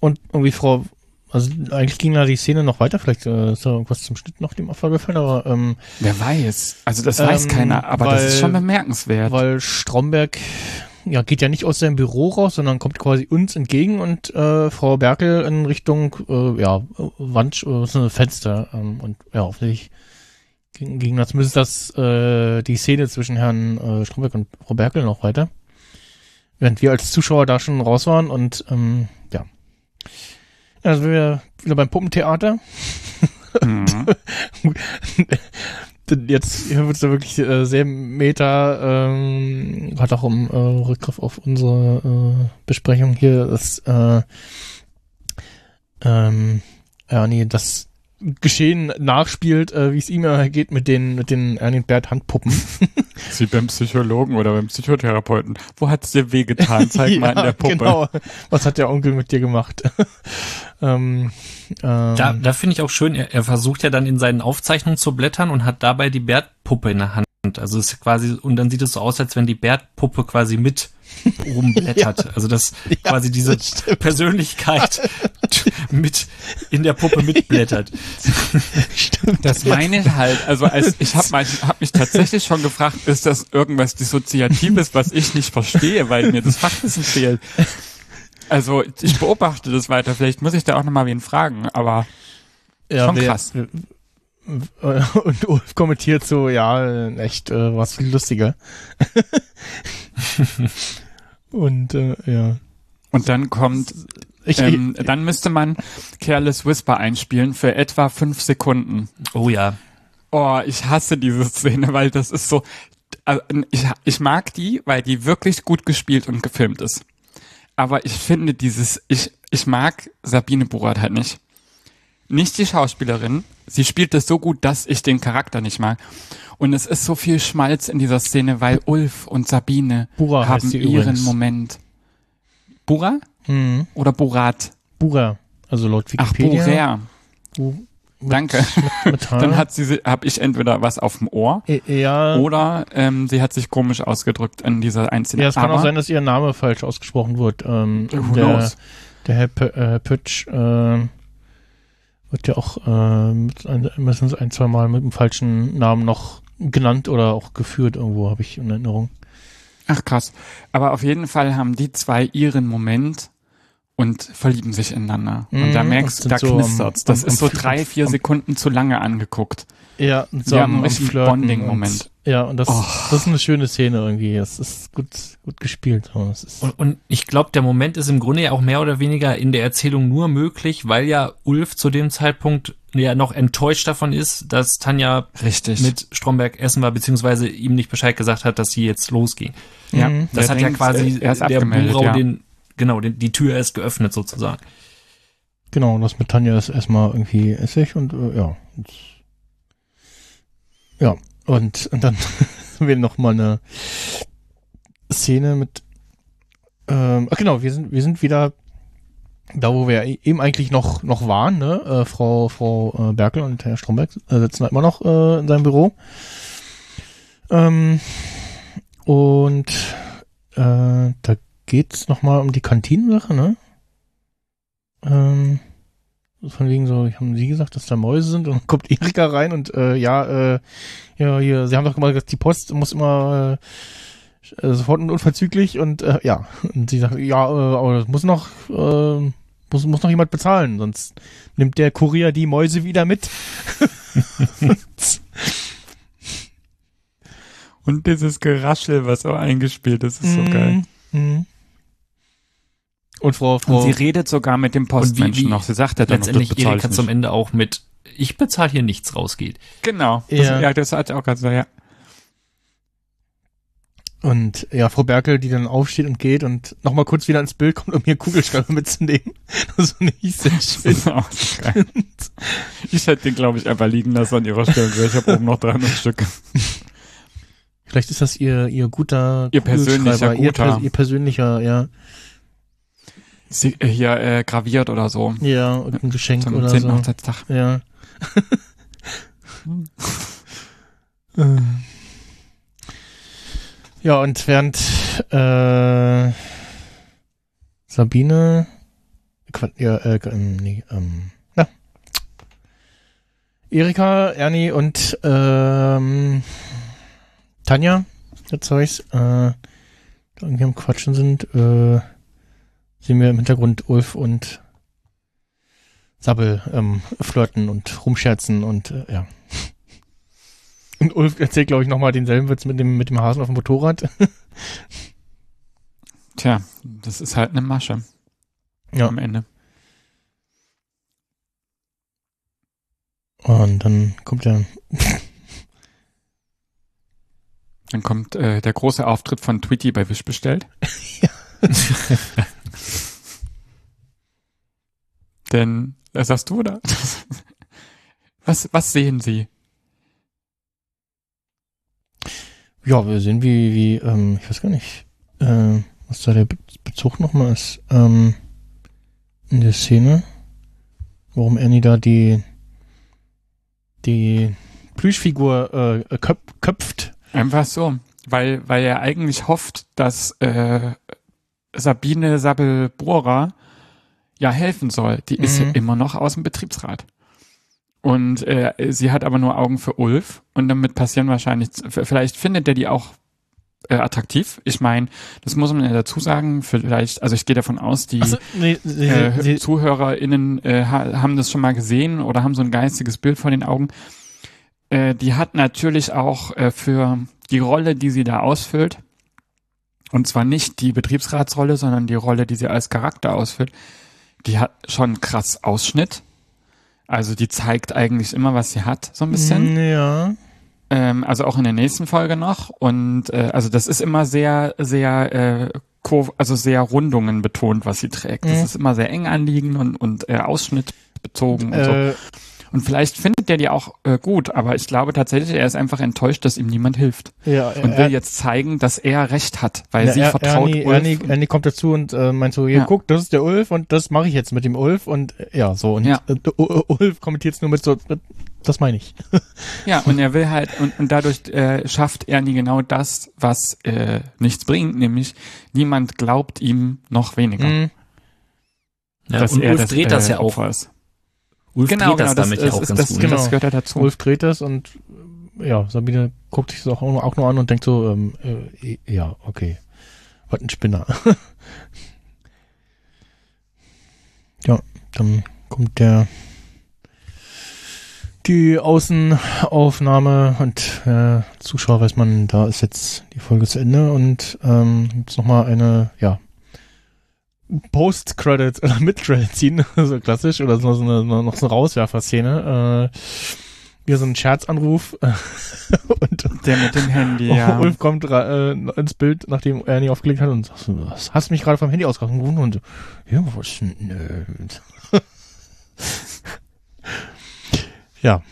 Und irgendwie Frau, also eigentlich ging da die Szene noch weiter, vielleicht äh, ist da irgendwas zum Schnitt noch dem Opfer gefallen, aber ähm, Wer weiß. Also das weiß Ähm, keiner, aber das ist weil- schon bemerkenswert. weil Stromberg ja geht ja nicht aus seinem Büro raus, sondern kommt quasi uns entgegen und äh, Frau Berkel in Richtung äh, ja Wand, äh, so ein Fenster ähm, und ja offensichtlich ging, ging das zumindest das äh, die Szene zwischen Herrn äh, Stromberg und Frau Berkel noch weiter, während wir als Zuschauer da schon raus waren und ähm, ja also wir wieder beim Puppentheater. Mhm. *laughs* Jetzt hier wird's ja wirklich äh, sehr meta, ähm, hat auch im äh, Rückgriff auf unsere äh, Besprechung hier, das äh, ähm, ja, nee, das Geschehen nachspielt, äh, wie es ihm geht mit den mit den Ernie Bert Handpuppen. *laughs* Sie beim Psychologen oder beim Psychotherapeuten. Wo hat's dir wehgetan? Zeig *laughs* mal in der Puppe. Genau. Was hat der Onkel mit dir gemacht? *laughs* ähm, ähm, Da, da finde ich auch schön, er, er versucht ja dann in seinen Aufzeichnungen zu blättern und hat dabei die Bärtpuppe in der Hand. Also es ist quasi, und dann sieht es so aus, als wenn die Bärtpuppe quasi mit *laughs* rumblättert. Also dass quasi diese das stimmt. Persönlichkeit *laughs* mit in der Puppe mitblättert. *laughs* Das meine ich halt. Also als ich habe hab mich tatsächlich schon gefragt, ist das irgendwas Dissoziatives, was ich nicht verstehe, weil mir das Fachwissen fehlt. Also ich beobachte das weiter. Vielleicht muss ich da auch nochmal wen fragen, aber ja, schon krass. Wir, Und Ulf kommentiert so, ja, äh, echt, äh, was viel lustiger. *laughs* und äh, ja. Und dann kommt, Ich, ähm, dann müsste man Careless Whisper einspielen für etwa fünf Sekunden. Oh ja. Oh, ich hasse diese Szene, weil das ist so, also ich, ich mag die, weil die wirklich gut gespielt und gefilmt ist. Aber ich finde dieses, ich, ich mag Sabine Burat halt nicht. Nicht die Schauspielerin. Sie spielt das so gut, dass ich den Charakter nicht mag. Und es ist so viel Schmalz in dieser Szene, weil Ulf und Sabine Bura haben ihren übrigens. Moment. Bura Mhm. oder Borat? Bura, also laut Ach, Wikipedia. Borer. Bu- mit- Danke. Mit, mit. *laughs* Dann hat sie, habe ich entweder was auf dem Ohr E- ja, oder ähm, sie hat sich komisch ausgedrückt in dieser einzelnen. ja, es kann Aber auch sein, dass ihr Name falsch ausgesprochen wird. Ähm, Who der, knows? der Herr P äh, Pütsch äh, wird ja auch äh, mindestens ein, zwei Mal mit dem falschen Namen noch genannt oder auch geführt irgendwo, habe ich in Erinnerung. Ach krass. Aber auf jeden Fall haben die zwei ihren Moment und verlieben sich ineinander. Und da Mhm, merkst du, da so knistert's. Das am- ist so drei, vier am- Sekunden zu lange angeguckt. Ja, am richtigen Flirten Bonding-Moment. Ja, und das, Oh. das ist eine schöne Szene irgendwie. Das ist gut, gut gespielt. ist, Und, und ich glaube, der Moment ist im Grunde ja auch mehr oder weniger in der Erzählung nur möglich, weil ja Ulf zu dem Zeitpunkt ja noch enttäuscht davon ist, dass Tanja Richtig. mit Stromberg essen war, beziehungsweise ihm nicht Bescheid gesagt hat, dass sie jetzt losging. ja, Mhm. Das der hat ja quasi er ist der Burau ja. den, genau, den, die Tür erst geöffnet sozusagen. Genau, und das mit Tanja ist erstmal irgendwie Essig und äh, ja. Und, ja, und, und dann *laughs* haben wir noch mal eine Szene mit ähm, ach genau, wir sind wir sind wieder da, wo wir eben eigentlich noch noch waren, ne? Äh, Frau Frau äh, Berkel und Herr Stromberg äh, sitzen da immer noch äh, in seinem Büro. Ähm, und äh, da geht's noch mal um die Kantinensache, ne? Ähm, von wegen so, haben Sie gesagt, dass da Mäuse sind und dann kommt Erika rein und äh, ja, äh, ja, hier, Sie haben doch immer gesagt, die Post muss immer äh, äh, sofort und unverzüglich und äh, ja, und sie sagt, ja, äh, aber das muss noch, äh, muss, muss noch jemand bezahlen, sonst nimmt der Kurier die Mäuse wieder mit. *laughs* Und dieses Geraschel, was auch eingespielt ist, ist so Mhm. geil. Mhm. Und Frau, Und Frau, sie redet sogar mit dem Postmenschen noch. Sie sagt ja dann, noch, das Letztendlich Erika zum. Ende auch mit, ich bezahle hier nichts rausgeht. Genau. Das, Ja. ja. das hat auch gerade so, ja. und ja, Frau Berkel, die dann aufsteht und geht und nochmal kurz wieder ins Bild kommt, um ihr Kugelschreiber mitzunehmen. *laughs* Das fand ich sehr schön. Ich hätte den, glaube ich, einfach liegen lassen an ihrer Stelle. Ich habe oben noch 300 Stück. Vielleicht ist das ihr, ihr guter Ihr persönlicher Kugelschreiber, ihr, guter. pers ihr persönlicher, ja. Sie, äh, hier äh, graviert oder so. Ja, und ein Geschenk Zum oder 10. so. Hochzeitstag. Ja. *laughs* Ja, und während äh, Sabine ja, äh, ähm, nee, ähm, na. Erika, Ernie und ähm, Tanja, jetzt hab ich's, äh, irgendwie am Quatschen sind, äh, sehen wir im Hintergrund Ulf und Sabbel ähm, flirten und rumscherzen und äh, ja. *laughs* Und Ulf erzählt, glaube ich, nochmal denselben Witz mit dem, mit dem Hasen auf dem Motorrad. *laughs* Tja, das ist halt eine Masche ja. am Ende. Und dann kommt er. Dann kommt äh, der große Auftritt von Tweety bei Wish bestellt. *laughs* Denn, äh, sagst du, oder? *laughs* was, was sehen Sie? Ja, wir sehen, wie, wie, ähm, ich weiß gar nicht, äh, was da der Be Bezug nochmal ist, ähm, in der Szene. Warum Annie da die, die Plüschfigur äh, köp köpft. Einfach so. Weil, weil er eigentlich hofft, dass äh, Sabine Sabel-Bohrer ja helfen soll. Die ist Mhm. ja immer noch aus dem Betriebsrat. Und äh, sie hat aber nur Augen für Ulf und damit passieren wahrscheinlich, vielleicht findet er die auch äh, attraktiv. Ich meine, das muss man ja dazu sagen, vielleicht, also ich gehe davon aus, die Achso, nee, sie, äh, sie, ZuhörerInnen äh, ha haben das schon mal gesehen oder haben so ein geistiges Bild vor den Augen. äh, die hat natürlich auch äh, für die Rolle, die sie da ausfüllt, und zwar nicht die Betriebsratsrolle, sondern die Rolle, die sie als Charakter ausfüllt, die hat schon krass Ausschnitt. Also die zeigt eigentlich immer, was sie hat, so ein bisschen. Ja. Ähm, also auch in der nächsten Folge noch. Und äh, also das ist immer sehr, sehr, äh, kurv also sehr Rundungen betont, was sie trägt. Das Mhm. ist immer sehr eng anliegend und, und äh, Ausschnitt bezogen und so. Und vielleicht findet der die auch äh, gut, aber ich glaube tatsächlich, er ist einfach enttäuscht, dass ihm niemand hilft. ja, Und er- will jetzt zeigen, dass er recht hat, weil Ja, sie er, vertraut Ernie, Ulf. Ernie, Ernie kommt dazu und äh, meint so, hier, Ja. guck, das ist der Ulf und das mache ich jetzt mit dem Ulf und ja, so. Und Ja. äh, Ulf kommentiert es nur mit so, äh, das meine ich. *laughs* Ja, und er will halt, und, und dadurch äh, schafft Ernie genau das, was äh, nichts bringt, nämlich niemand glaubt ihm noch weniger. Mhm. Ja, und er Ulf dreht das äh, ja auch. Ist. Ulf Genau, dreht das genau, damit das, ja auch ist, ganz das, gut. genau. Das gehört ja dazu. Ulf dreht das und ja, Sabine guckt sich das auch, auch nur an und denkt so, ähm, äh, ja, okay. Was ein Spinner. *laughs* ja, dann kommt der die Außenaufnahme und äh, Zuschauer weiß man, da ist jetzt die Folge zu Ende und ähm, gibt's noch mal eine, ja, Post-Credit oder Mid-Credit-Scene, *laughs* so klassisch, oder so, so eine, noch so eine Rauswerfer-Szene. Äh, wieder so ein Scherzanruf *laughs* und Der mit dem Handy, *laughs* ja. Ulf kommt äh, ins Bild, nachdem Ernie aufgelegt hat und sagt was hast du mich gerade vom Handy ausgerufen? Und so, ja, was? Nö. ja,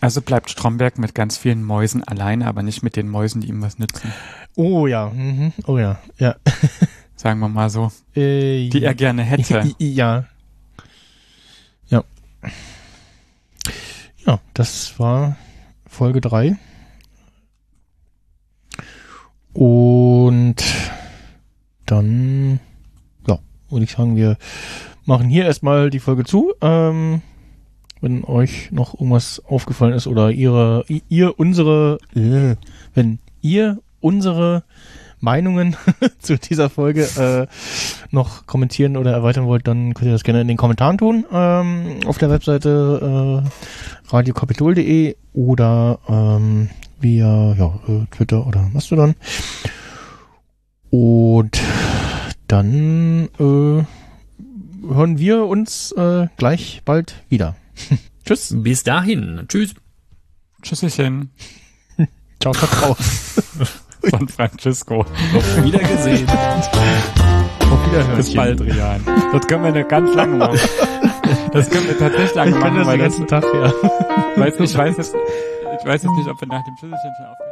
Also bleibt Stromberg mit ganz vielen Mäusen alleine, aber nicht mit den Mäusen, die ihm was nützen. oh ja, mhm. oh ja, ja. Sagen wir mal so. Äh, Die er gerne hätte. *laughs* ja. Ja. Ja, das war Folge 3. Und dann, ja, würde ich sagen, wir machen hier erstmal die Folge zu. Ähm, wenn euch noch irgendwas aufgefallen ist oder ihre, ihr unsere, äh, wenn ihr unsere Meinungen *laughs* zu dieser Folge äh, noch kommentieren oder erweitern wollt, dann könnt ihr das gerne in den Kommentaren tun. Ähm, auf der Webseite äh, radiokapitol.de oder ähm, via ja, äh, Twitter oder Mastodon. Und dann äh, hören wir uns äh, gleich bald wieder. *laughs* Tschüss. Bis dahin. Tschüss. Tschüsschen *laughs* Ciao, Kakao. Von Francisco. Auf Wiedergesehen. Auf Wiederhören. Bis bald, Rian. Das können wir eine ganz lange machen. Das können wir tatsächlich lange Ich machen, das weil den das, ganzen Tag, ja. weiß, ich weiß jetzt, ich weiß jetzt nicht, ob wir nach dem Tschüsschen schon aufhören.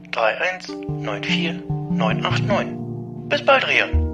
31 94 989. Bis bald, Rian.